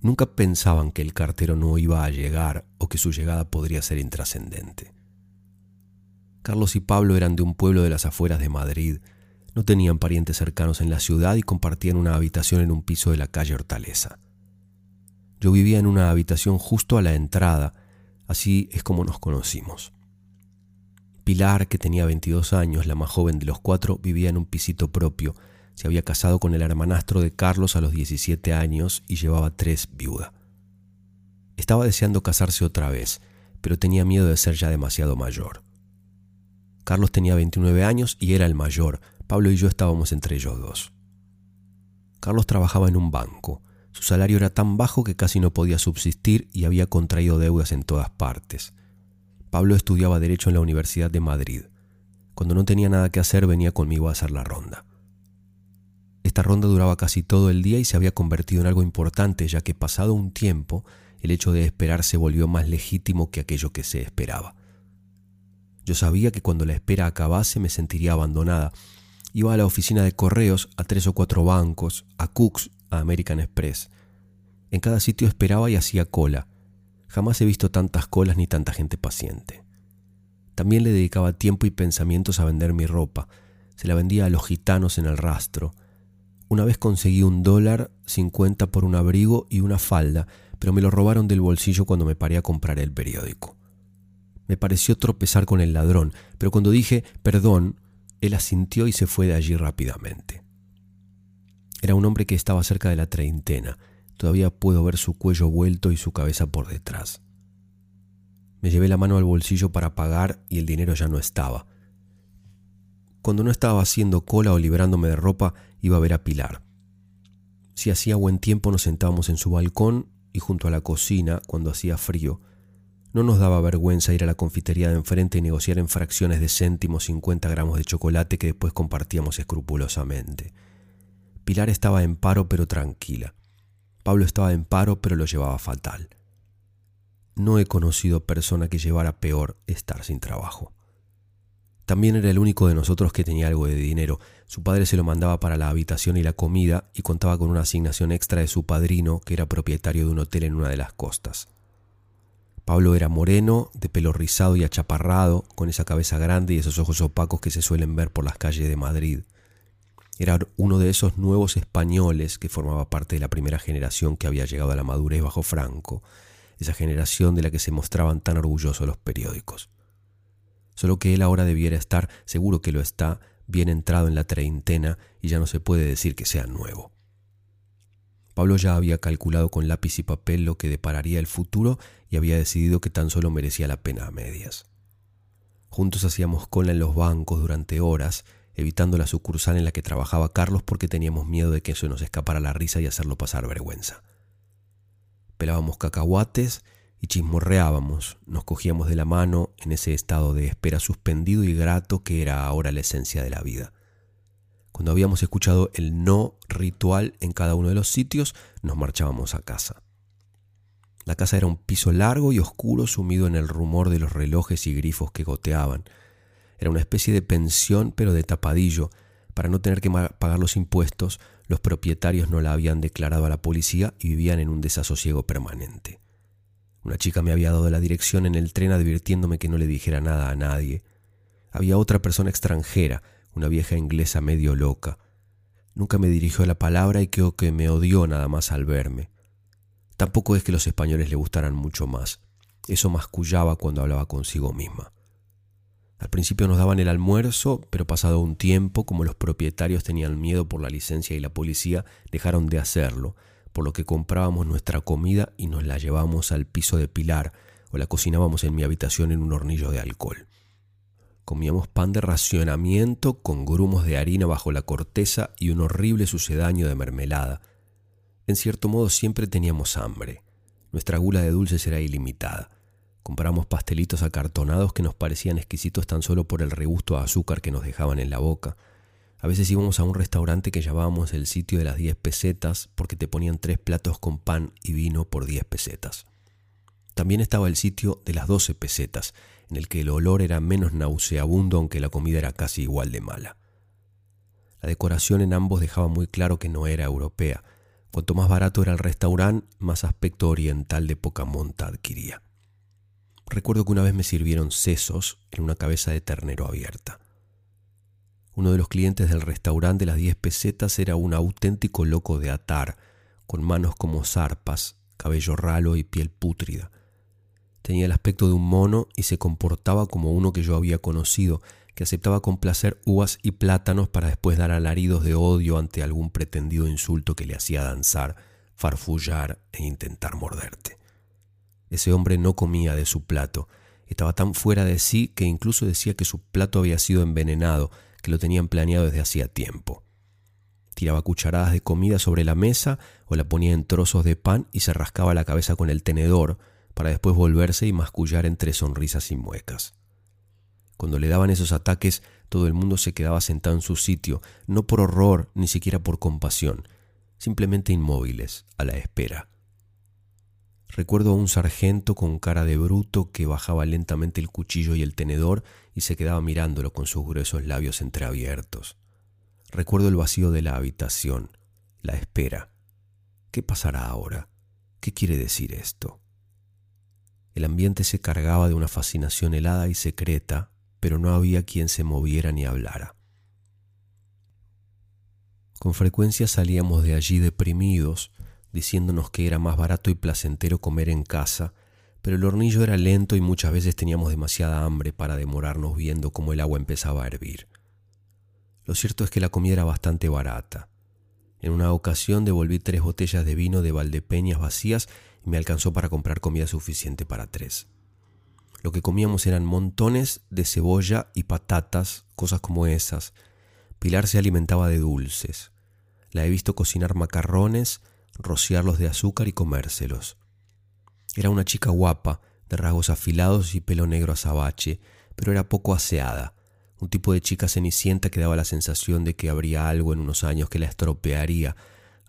Nunca pensaban que el cartero no iba a llegar o que su llegada podría ser intrascendente. Carlos y Pablo eran de un pueblo de las afueras de Madrid, no tenían parientes cercanos en la ciudad y compartían una habitación en un piso de la calle Hortaleza. Yo vivía en una habitación justo a la entrada, así es como nos conocimos. Pilar, que tenía 22 años, la más joven de los cuatro, vivía en un pisito propio. Se había casado con el hermanastro de Carlos a los 17 años y llevaba tres viuda. Estaba deseando casarse otra vez, pero tenía miedo de ser ya demasiado mayor. Carlos tenía 29 años y era el mayor. Pablo y yo estábamos entre ellos dos. Carlos trabajaba en un banco. Su salario era tan bajo que casi no podía subsistir y había contraído deudas en todas partes. Pablo estudiaba Derecho en la Universidad de Madrid. Cuando no tenía nada que hacer venía conmigo a hacer la ronda. Esta ronda duraba casi todo el día y se había convertido en algo importante, ya que pasado un tiempo el hecho de esperar se volvió más legítimo que aquello que se esperaba. Yo sabía que cuando la espera acabase me sentiría abandonada. Iba a la oficina de correos, a tres o cuatro bancos, a Cooks, a American Express. En cada sitio esperaba y hacía cola. Jamás he visto tantas colas ni tanta gente paciente. También le dedicaba tiempo y pensamientos a vender mi ropa. Se la vendía a los gitanos en el rastro. Una vez conseguí un dólar cincuenta por un abrigo y una falda, pero me lo robaron del bolsillo cuando me paré a comprar el periódico. Me pareció tropezar con el ladrón, pero cuando dije perdón, él asintió y se fue de allí rápidamente. Era un hombre que estaba cerca de la treintena, Todavía puedo ver su cuello vuelto y su cabeza por detrás. Me llevé la mano al bolsillo para pagar y el dinero ya no estaba. Cuando no estaba haciendo cola o liberándome de ropa, iba a ver a Pilar. Si hacía buen tiempo nos sentábamos en su balcón y junto a la cocina cuando hacía frío. No nos daba vergüenza ir a la confitería de enfrente y negociar en fracciones de céntimos 50 gramos de chocolate que después compartíamos escrupulosamente. Pilar estaba en paro pero tranquila. Pablo estaba en paro, pero lo llevaba fatal. No he conocido persona que llevara peor estar sin trabajo. También era el único de nosotros que tenía algo de dinero. Su padre se lo mandaba para la habitación y la comida y contaba con una asignación extra de su padrino, que era propietario de un hotel en una de las costas. Pablo era moreno, de pelo rizado y achaparrado, con esa cabeza grande y esos ojos opacos que se suelen ver por las calles de Madrid. Era uno de esos nuevos españoles que formaba parte de la primera generación que había llegado a la madurez bajo Franco, esa generación de la que se mostraban tan orgullosos los periódicos. Solo que él ahora debiera estar, seguro que lo está, bien entrado en la treintena y ya no se puede decir que sea nuevo. Pablo ya había calculado con lápiz y papel lo que depararía el futuro y había decidido que tan solo merecía la pena a medias. Juntos hacíamos cola en los bancos durante horas evitando la sucursal en la que trabajaba Carlos porque teníamos miedo de que eso nos escapara la risa y hacerlo pasar vergüenza. Pelábamos cacahuates y chismorreábamos, nos cogíamos de la mano en ese estado de espera suspendido y grato que era ahora la esencia de la vida. Cuando habíamos escuchado el no ritual en cada uno de los sitios, nos marchábamos a casa. La casa era un piso largo y oscuro sumido en el rumor de los relojes y grifos que goteaban, era una especie de pensión pero de tapadillo. Para no tener que pagar los impuestos, los propietarios no la habían declarado a la policía y vivían en un desasosiego permanente. Una chica me había dado la dirección en el tren advirtiéndome que no le dijera nada a nadie. Había otra persona extranjera, una vieja inglesa medio loca. Nunca me dirigió la palabra y creo que me odió nada más al verme. Tampoco es que los españoles le gustaran mucho más. Eso mascullaba cuando hablaba consigo misma. Al principio nos daban el almuerzo, pero pasado un tiempo, como los propietarios tenían miedo por la licencia y la policía, dejaron de hacerlo, por lo que comprábamos nuestra comida y nos la llevábamos al piso de pilar o la cocinábamos en mi habitación en un hornillo de alcohol. Comíamos pan de racionamiento con grumos de harina bajo la corteza y un horrible sucedaño de mermelada. En cierto modo siempre teníamos hambre. Nuestra gula de dulces era ilimitada. Compramos pastelitos acartonados que nos parecían exquisitos tan solo por el regusto a azúcar que nos dejaban en la boca. A veces íbamos a un restaurante que llamábamos el sitio de las 10 pesetas porque te ponían tres platos con pan y vino por 10 pesetas. También estaba el sitio de las 12 pesetas, en el que el olor era menos nauseabundo aunque la comida era casi igual de mala. La decoración en ambos dejaba muy claro que no era europea, Cuanto más barato era el restaurante, más aspecto oriental de poca monta adquiría. Recuerdo que una vez me sirvieron sesos en una cabeza de ternero abierta. Uno de los clientes del restaurante de las 10 pesetas era un auténtico loco de atar, con manos como zarpas, cabello ralo y piel pútrida. Tenía el aspecto de un mono y se comportaba como uno que yo había conocido, que aceptaba con placer uvas y plátanos para después dar alaridos de odio ante algún pretendido insulto que le hacía danzar, farfullar e intentar morderte. Ese hombre no comía de su plato, estaba tan fuera de sí que incluso decía que su plato había sido envenenado, que lo tenían planeado desde hacía tiempo. Tiraba cucharadas de comida sobre la mesa o la ponía en trozos de pan y se rascaba la cabeza con el tenedor para después volverse y mascullar entre sonrisas y muecas. Cuando le daban esos ataques, todo el mundo se quedaba sentado en su sitio, no por horror ni siquiera por compasión, simplemente inmóviles, a la espera. Recuerdo a un sargento con cara de bruto que bajaba lentamente el cuchillo y el tenedor y se quedaba mirándolo con sus gruesos labios entreabiertos. Recuerdo el vacío de la habitación, la espera. ¿Qué pasará ahora? ¿Qué quiere decir esto? El ambiente se cargaba de una fascinación helada y secreta pero no había quien se moviera ni hablara. Con frecuencia salíamos de allí deprimidos, diciéndonos que era más barato y placentero comer en casa, pero el hornillo era lento y muchas veces teníamos demasiada hambre para demorarnos viendo cómo el agua empezaba a hervir. Lo cierto es que la comida era bastante barata. En una ocasión devolví tres botellas de vino de Valdepeñas vacías y me alcanzó para comprar comida suficiente para tres. Lo que comíamos eran montones de cebolla y patatas, cosas como esas. Pilar se alimentaba de dulces. La he visto cocinar macarrones, rociarlos de azúcar y comérselos. Era una chica guapa, de rasgos afilados y pelo negro azabache, pero era poco aseada, un tipo de chica cenicienta que daba la sensación de que habría algo en unos años que la estropearía,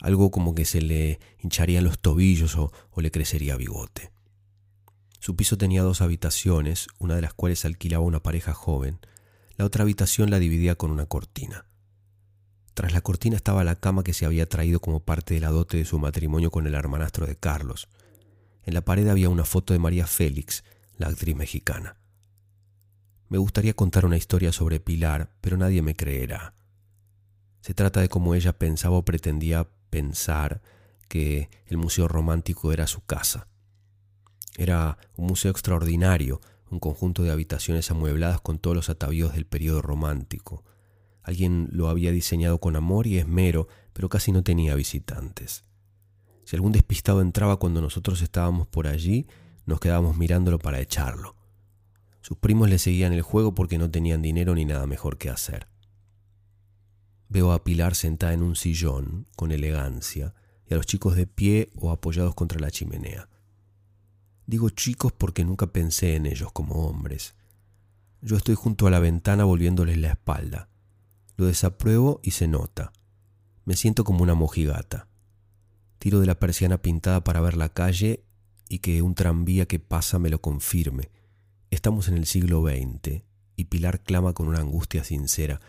algo como que se le hincharían los tobillos o, o le crecería bigote. Su piso tenía dos habitaciones, una de las cuales alquilaba una pareja joven. La otra habitación la dividía con una cortina. Tras la cortina estaba la cama que se había traído como parte de la dote de su matrimonio con el hermanastro de Carlos. En la pared había una foto de María Félix, la actriz mexicana. Me gustaría contar una historia sobre Pilar, pero nadie me creerá. Se trata de cómo ella pensaba o pretendía pensar que el Museo Romántico era su casa. Era un museo extraordinario, un conjunto de habitaciones amuebladas con todos los atavíos del periodo romántico. Alguien lo había diseñado con amor y esmero, pero casi no tenía visitantes. Si algún despistado entraba cuando nosotros estábamos por allí, nos quedábamos mirándolo para echarlo. Sus primos le seguían el juego porque no tenían dinero ni nada mejor que hacer. Veo a Pilar sentada en un sillón, con elegancia, y a los chicos de pie o apoyados contra la chimenea. Digo chicos porque nunca pensé en ellos como hombres. Yo estoy junto a la ventana volviéndoles la espalda. Lo desapruebo y se nota. Me siento como una mojigata. Tiro de la persiana pintada para ver la calle y que un tranvía que pasa me lo confirme. Estamos en el siglo XX y Pilar clama con una angustia sincera.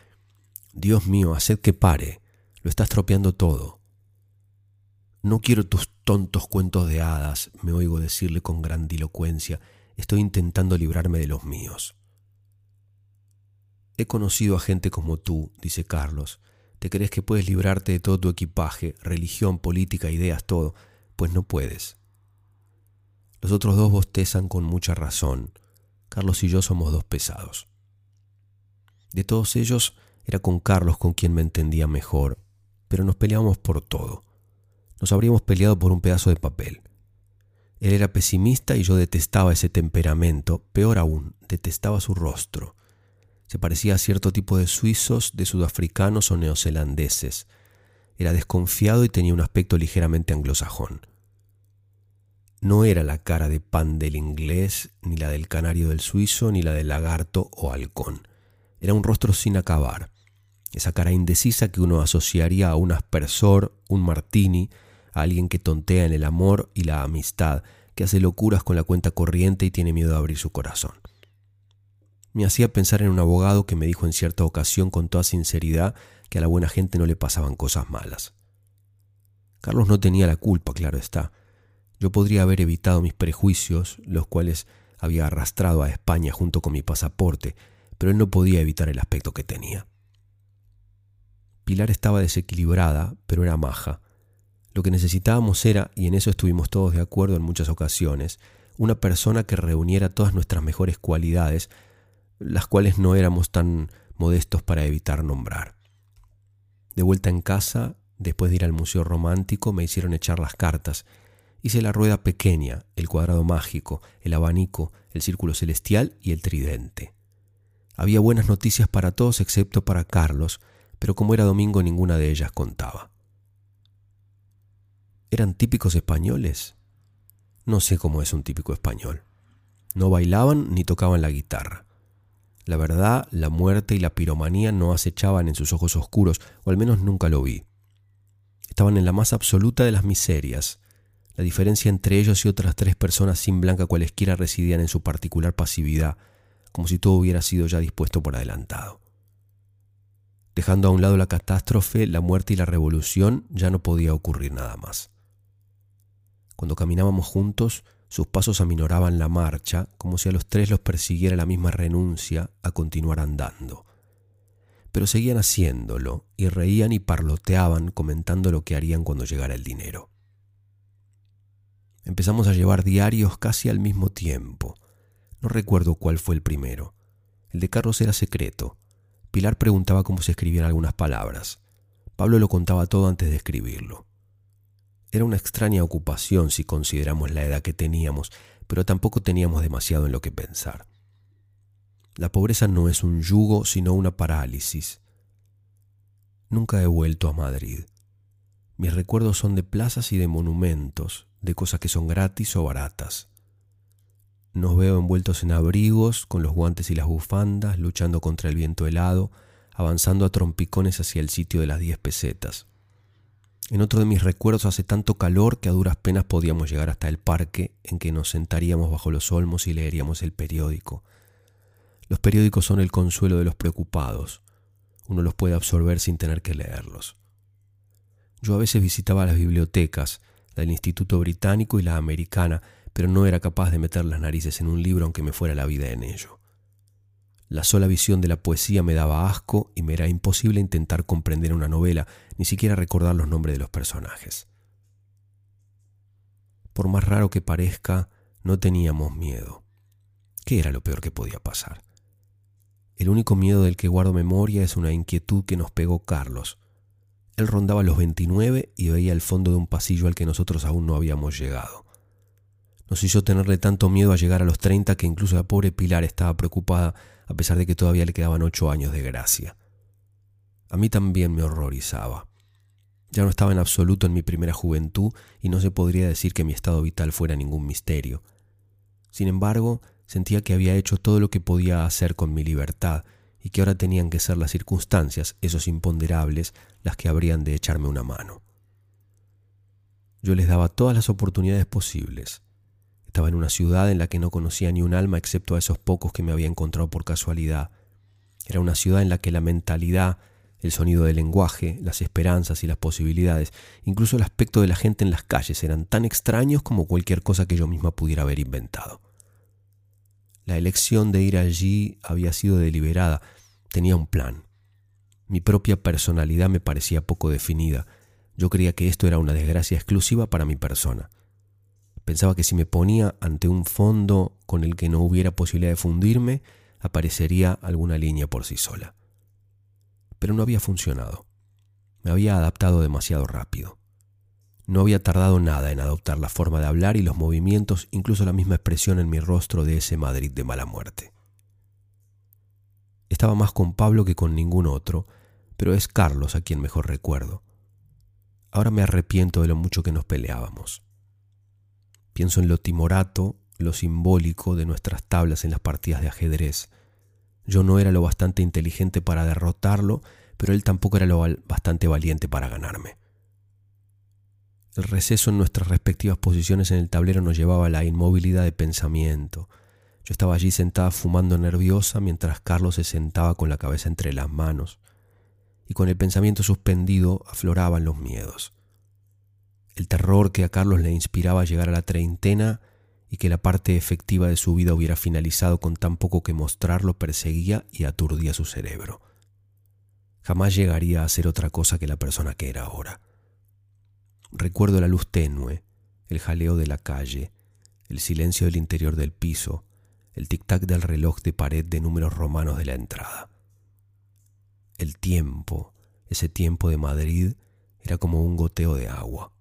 Dios mío, haced que pare. Lo está estropeando todo. No quiero tus tontos cuentos de hadas, me oigo decirle con grandilocuencia. Estoy intentando librarme de los míos. He conocido a gente como tú, dice Carlos. Te crees que puedes librarte de todo tu equipaje, religión, política, ideas, todo. Pues no puedes. Los otros dos bostezan con mucha razón. Carlos y yo somos dos pesados. De todos ellos, era con Carlos con quien me entendía mejor, pero nos peleábamos por todo nos habríamos peleado por un pedazo de papel. Él era pesimista y yo detestaba ese temperamento, peor aún, detestaba su rostro. Se parecía a cierto tipo de suizos, de sudafricanos o neozelandeses. Era desconfiado y tenía un aspecto ligeramente anglosajón. No era la cara de pan del inglés, ni la del canario del suizo, ni la del lagarto o halcón. Era un rostro sin acabar, esa cara indecisa que uno asociaría a un aspersor, un martini, a alguien que tontea en el amor y la amistad, que hace locuras con la cuenta corriente y tiene miedo de abrir su corazón. Me hacía pensar en un abogado que me dijo en cierta ocasión con toda sinceridad que a la buena gente no le pasaban cosas malas. Carlos no tenía la culpa, claro está. Yo podría haber evitado mis prejuicios, los cuales había arrastrado a España junto con mi pasaporte, pero él no podía evitar el aspecto que tenía. Pilar estaba desequilibrada, pero era maja. Lo que necesitábamos era, y en eso estuvimos todos de acuerdo en muchas ocasiones, una persona que reuniera todas nuestras mejores cualidades, las cuales no éramos tan modestos para evitar nombrar. De vuelta en casa, después de ir al Museo Romántico, me hicieron echar las cartas. Hice la rueda pequeña, el cuadrado mágico, el abanico, el círculo celestial y el tridente. Había buenas noticias para todos excepto para Carlos, pero como era domingo ninguna de ellas contaba. ¿Eran típicos españoles? No sé cómo es un típico español. No bailaban ni tocaban la guitarra. La verdad, la muerte y la piromanía no acechaban en sus ojos oscuros, o al menos nunca lo vi. Estaban en la más absoluta de las miserias. La diferencia entre ellos y otras tres personas sin blanca cualesquiera residían en su particular pasividad, como si todo hubiera sido ya dispuesto por adelantado. Dejando a un lado la catástrofe, la muerte y la revolución, ya no podía ocurrir nada más. Cuando caminábamos juntos, sus pasos aminoraban la marcha, como si a los tres los persiguiera la misma renuncia a continuar andando. Pero seguían haciéndolo, y reían y parloteaban comentando lo que harían cuando llegara el dinero. Empezamos a llevar diarios casi al mismo tiempo. No recuerdo cuál fue el primero. El de Carlos era secreto. Pilar preguntaba cómo se escribían algunas palabras. Pablo lo contaba todo antes de escribirlo. Era una extraña ocupación si consideramos la edad que teníamos, pero tampoco teníamos demasiado en lo que pensar. La pobreza no es un yugo, sino una parálisis. Nunca he vuelto a Madrid. Mis recuerdos son de plazas y de monumentos, de cosas que son gratis o baratas. Nos veo envueltos en abrigos, con los guantes y las bufandas, luchando contra el viento helado, avanzando a trompicones hacia el sitio de las diez pesetas. En otro de mis recuerdos hace tanto calor que a duras penas podíamos llegar hasta el parque en que nos sentaríamos bajo los olmos y leeríamos el periódico. Los periódicos son el consuelo de los preocupados. Uno los puede absorber sin tener que leerlos. Yo a veces visitaba las bibliotecas, la del Instituto Británico y la americana, pero no era capaz de meter las narices en un libro aunque me fuera la vida en ello. La sola visión de la poesía me daba asco y me era imposible intentar comprender una novela, ni siquiera recordar los nombres de los personajes. Por más raro que parezca, no teníamos miedo. ¿Qué era lo peor que podía pasar? El único miedo del que guardo memoria es una inquietud que nos pegó Carlos. Él rondaba los 29 y veía el fondo de un pasillo al que nosotros aún no habíamos llegado. Nos hizo tenerle tanto miedo a llegar a los 30 que incluso la pobre Pilar estaba preocupada a pesar de que todavía le quedaban ocho años de gracia. A mí también me horrorizaba. Ya no estaba en absoluto en mi primera juventud y no se podría decir que mi estado vital fuera ningún misterio. Sin embargo, sentía que había hecho todo lo que podía hacer con mi libertad y que ahora tenían que ser las circunstancias, esos imponderables, las que habrían de echarme una mano. Yo les daba todas las oportunidades posibles. Estaba en una ciudad en la que no conocía ni un alma excepto a esos pocos que me había encontrado por casualidad. Era una ciudad en la que la mentalidad, el sonido del lenguaje, las esperanzas y las posibilidades, incluso el aspecto de la gente en las calles eran tan extraños como cualquier cosa que yo misma pudiera haber inventado. La elección de ir allí había sido deliberada, tenía un plan. Mi propia personalidad me parecía poco definida. Yo creía que esto era una desgracia exclusiva para mi persona. Pensaba que si me ponía ante un fondo con el que no hubiera posibilidad de fundirme, aparecería alguna línea por sí sola. Pero no había funcionado. Me había adaptado demasiado rápido. No había tardado nada en adoptar la forma de hablar y los movimientos, incluso la misma expresión en mi rostro de ese Madrid de mala muerte. Estaba más con Pablo que con ningún otro, pero es Carlos a quien mejor recuerdo. ahora me arrepiento de lo mucho que nos peleábamos. Pienso en lo timorato, lo simbólico de nuestras tablas en las partidas de ajedrez. Yo no era lo bastante inteligente para derrotarlo, pero él tampoco era lo bastante valiente para ganarme. El receso en nuestras respectivas posiciones en el tablero nos llevaba a la inmovilidad de pensamiento. Yo estaba allí sentada fumando nerviosa mientras Carlos se sentaba con la cabeza entre las manos, y con el pensamiento suspendido afloraban los miedos. El terror que a Carlos le inspiraba llegar a la treintena y que la parte efectiva de su vida hubiera finalizado con tan poco que mostrarlo perseguía y aturdía su cerebro. Jamás llegaría a ser otra cosa que la persona que era ahora. Recuerdo la luz tenue, el jaleo de la calle, el silencio del interior del piso, el tic-tac del reloj de pared de números romanos de la entrada. El tiempo, ese tiempo de Madrid, era como un goteo de agua.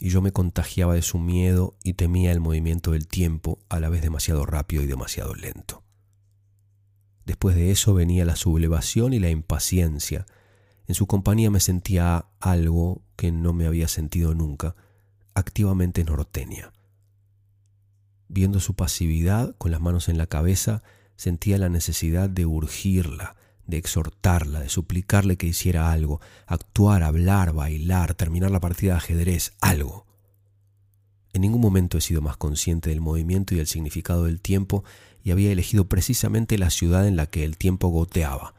Y yo me contagiaba de su miedo y temía el movimiento del tiempo, a la vez demasiado rápido y demasiado lento. Después de eso venía la sublevación y la impaciencia, en su compañía me sentía algo que no me había sentido nunca, activamente norteña. Viendo su pasividad, con las manos en la cabeza, sentía la necesidad de urgirla, de exhortarla, de suplicarle que hiciera algo, actuar, hablar, bailar, terminar la partida de ajedrez, algo. En ningún momento he sido más consciente del movimiento y del significado del tiempo y había elegido precisamente la ciudad en la que el tiempo goteaba,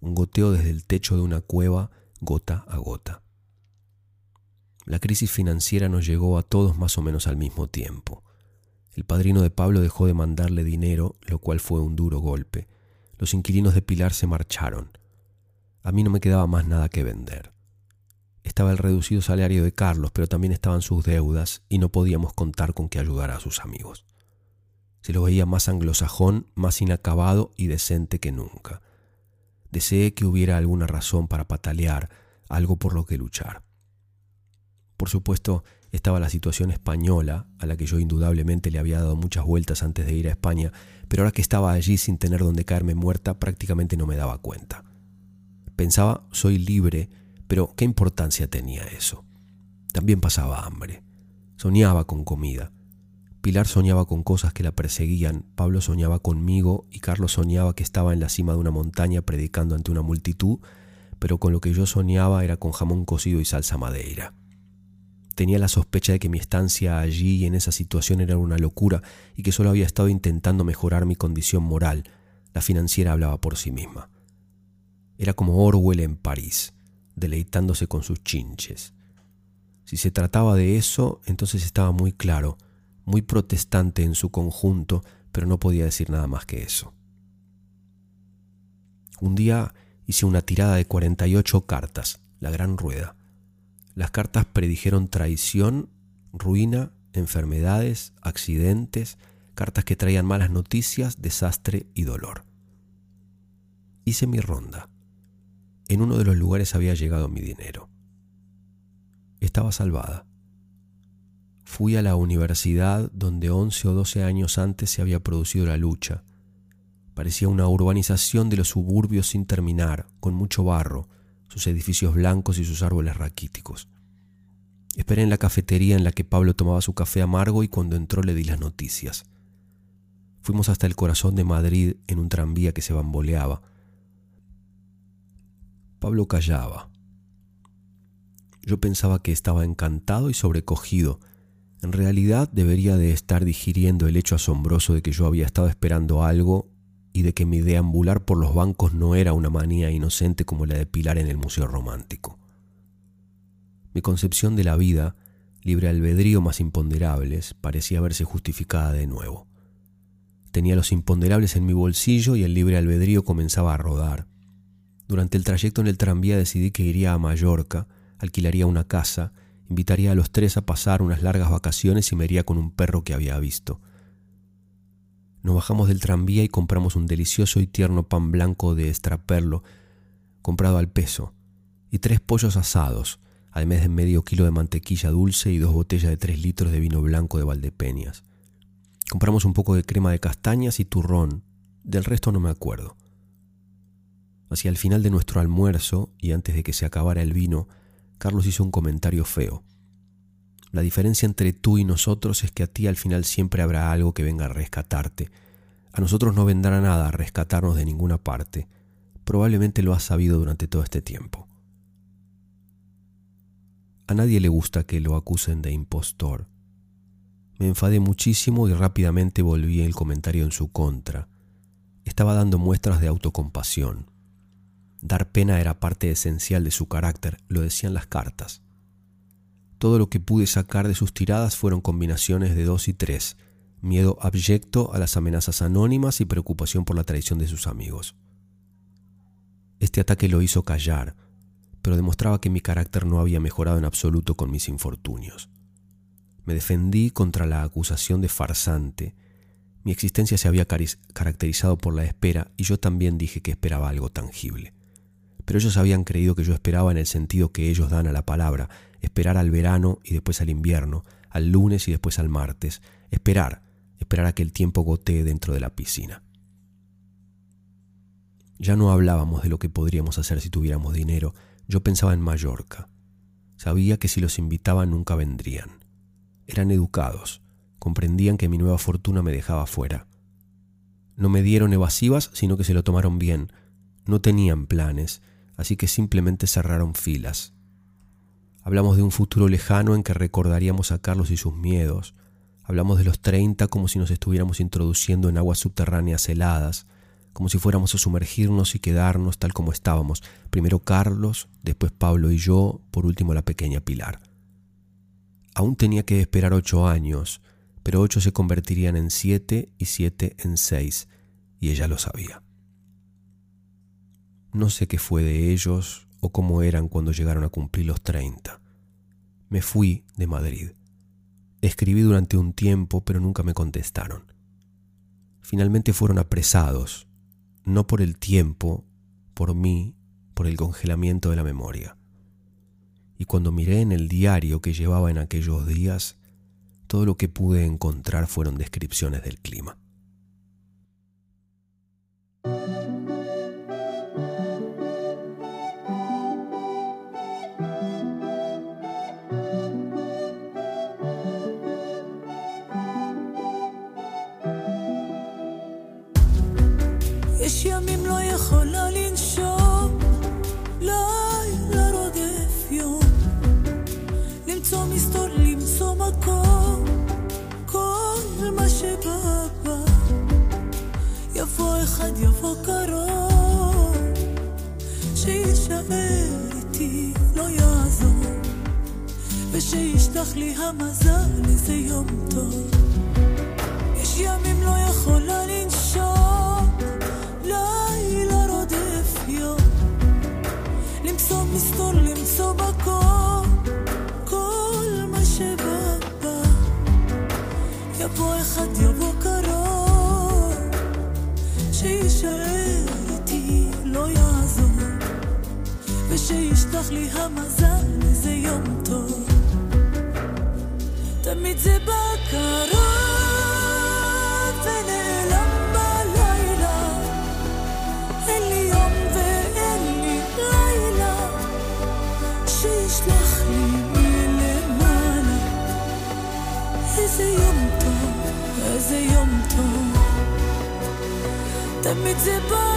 un goteo desde el techo de una cueva, gota a gota. La crisis financiera nos llegó a todos más o menos al mismo tiempo. El padrino de Pablo dejó de mandarle dinero, lo cual fue un duro golpe. Los inquilinos de Pilar se marcharon. A mí no me quedaba más nada que vender. Estaba el reducido salario de Carlos, pero también estaban sus deudas y no podíamos contar con que ayudara a sus amigos. Se lo veía más anglosajón, más inacabado y decente que nunca. Deseé que hubiera alguna razón para patalear, algo por lo que luchar. Por supuesto, estaba la situación española, a la que yo indudablemente le había dado muchas vueltas antes de ir a España, pero ahora que estaba allí sin tener donde caerme muerta, prácticamente no me daba cuenta. Pensaba, soy libre, pero ¿qué importancia tenía eso? También pasaba hambre. Soñaba con comida. Pilar soñaba con cosas que la perseguían, Pablo soñaba conmigo y Carlos soñaba que estaba en la cima de una montaña predicando ante una multitud, pero con lo que yo soñaba era con jamón cocido y salsa madeira. Tenía la sospecha de que mi estancia allí y en esa situación era una locura y que solo había estado intentando mejorar mi condición moral. La financiera hablaba por sí misma. Era como Orwell en París, deleitándose con sus chinches. Si se trataba de eso, entonces estaba muy claro muy protestante en su conjunto, pero no podía decir nada más que eso. Un día hice una tirada de 48 cartas, la gran rueda. Las cartas predijeron traición, ruina, enfermedades, accidentes, cartas que traían malas noticias, desastre y dolor. Hice mi ronda. En uno de los lugares había llegado mi dinero. Estaba salvada. Fui a la universidad donde 11 o 12 años antes se había producido la lucha. Parecía una urbanización de los suburbios sin terminar, con mucho barro, sus edificios blancos y sus árboles raquíticos. Esperé en la cafetería en la que Pablo tomaba su café amargo y cuando entró le di las noticias. Fuimos hasta el corazón de Madrid en un tranvía que se bamboleaba. Pablo callaba. Yo pensaba que estaba encantado y sobrecogido en realidad debería de estar digiriendo el hecho asombroso de que yo había estado esperando algo y de que mi deambular por los bancos no era una manía inocente como la de Pilar en el Museo Romántico. Mi concepción de la vida, libre albedrío más imponderables, parecía verse justificada de nuevo. Tenía los imponderables en mi bolsillo y el libre albedrío comenzaba a rodar. Durante el trayecto en el tranvía decidí que iría a Mallorca, alquilaría una casa Invitaría a los tres a pasar unas largas vacaciones y me iría con un perro que había visto. Nos bajamos del tranvía y compramos un delicioso y tierno pan blanco de estraperlo, comprado al peso, y tres pollos asados, además de medio kilo de mantequilla dulce y dos botellas de tres litros de vino blanco de Valdepeñas. Compramos un poco de crema de castañas y turrón, del resto no me acuerdo. Hacia el final de nuestro almuerzo, y antes de que se acabara el vino, Carlos hizo un comentario feo. La diferencia entre tú y nosotros es que a ti al final siempre habrá algo que venga a rescatarte. A nosotros no vendrá nada a rescatarnos de ninguna parte. Probablemente lo has sabido durante todo este tiempo. A nadie le gusta que lo acusen de impostor. Me enfadé muchísimo y rápidamente volví el comentario en su contra. Estaba dando muestras de autocompasión. Dar pena era parte esencial de su carácter, lo decían las cartas. Todo lo que pude sacar de sus tiradas fueron combinaciones de dos y tres, miedo abyecto a las amenazas anónimas y preocupación por la traición de sus amigos. Este ataque lo hizo callar, pero demostraba que mi carácter no había mejorado en absoluto con mis infortunios. Me defendí contra la acusación de farsante. Mi existencia se había caracterizado por la espera y yo también dije que esperaba algo tangible pero ellos habían creído que yo esperaba en el sentido que ellos dan a la palabra, esperar al verano y después al invierno, al lunes y después al martes, esperar, esperar a que el tiempo gotee dentro de la piscina. Ya no hablábamos de lo que podríamos hacer si tuviéramos dinero, yo pensaba en Mallorca. Sabía que si los invitaba nunca vendrían. Eran educados, comprendían que mi nueva fortuna me dejaba fuera. No me dieron evasivas, sino que se lo tomaron bien. No tenían planes, así que simplemente cerraron filas. Hablamos de un futuro lejano en que recordaríamos a Carlos y sus miedos. Hablamos de los 30 como si nos estuviéramos introduciendo en aguas subterráneas heladas, como si fuéramos a sumergirnos y quedarnos tal como estábamos, primero Carlos, después Pablo y yo, por último la pequeña Pilar. Aún tenía que esperar ocho años, pero ocho se convertirían en siete y siete en seis, y ella lo sabía. No sé qué fue de ellos o cómo eran cuando llegaron a cumplir los 30. Me fui de Madrid. Escribí durante un tiempo, pero nunca me contestaron. Finalmente fueron apresados, no por el tiempo, por mí, por el congelamiento de la memoria. Y cuando miré en el diario que llevaba en aquellos días, todo lo que pude encontrar fueron descripciones del clima. ושישלח לי המזל איזה יום טוב. יש ימים לא יכולה לנשום לילה רודף יום. למצוא מסתור, למצוא מקום כל מה שבא בא יבוא אחד, יבוא קרוב שישאר איתי, לא יעזור. ושישלח לי המזל איזה יום טוב תמיד זה בא קרוב ונעלם בלילה. אין לי יום ואין לי לילה. שישלח לי מלמעלה. איזה יום טוב, איזה יום טוב. תמיד זה בא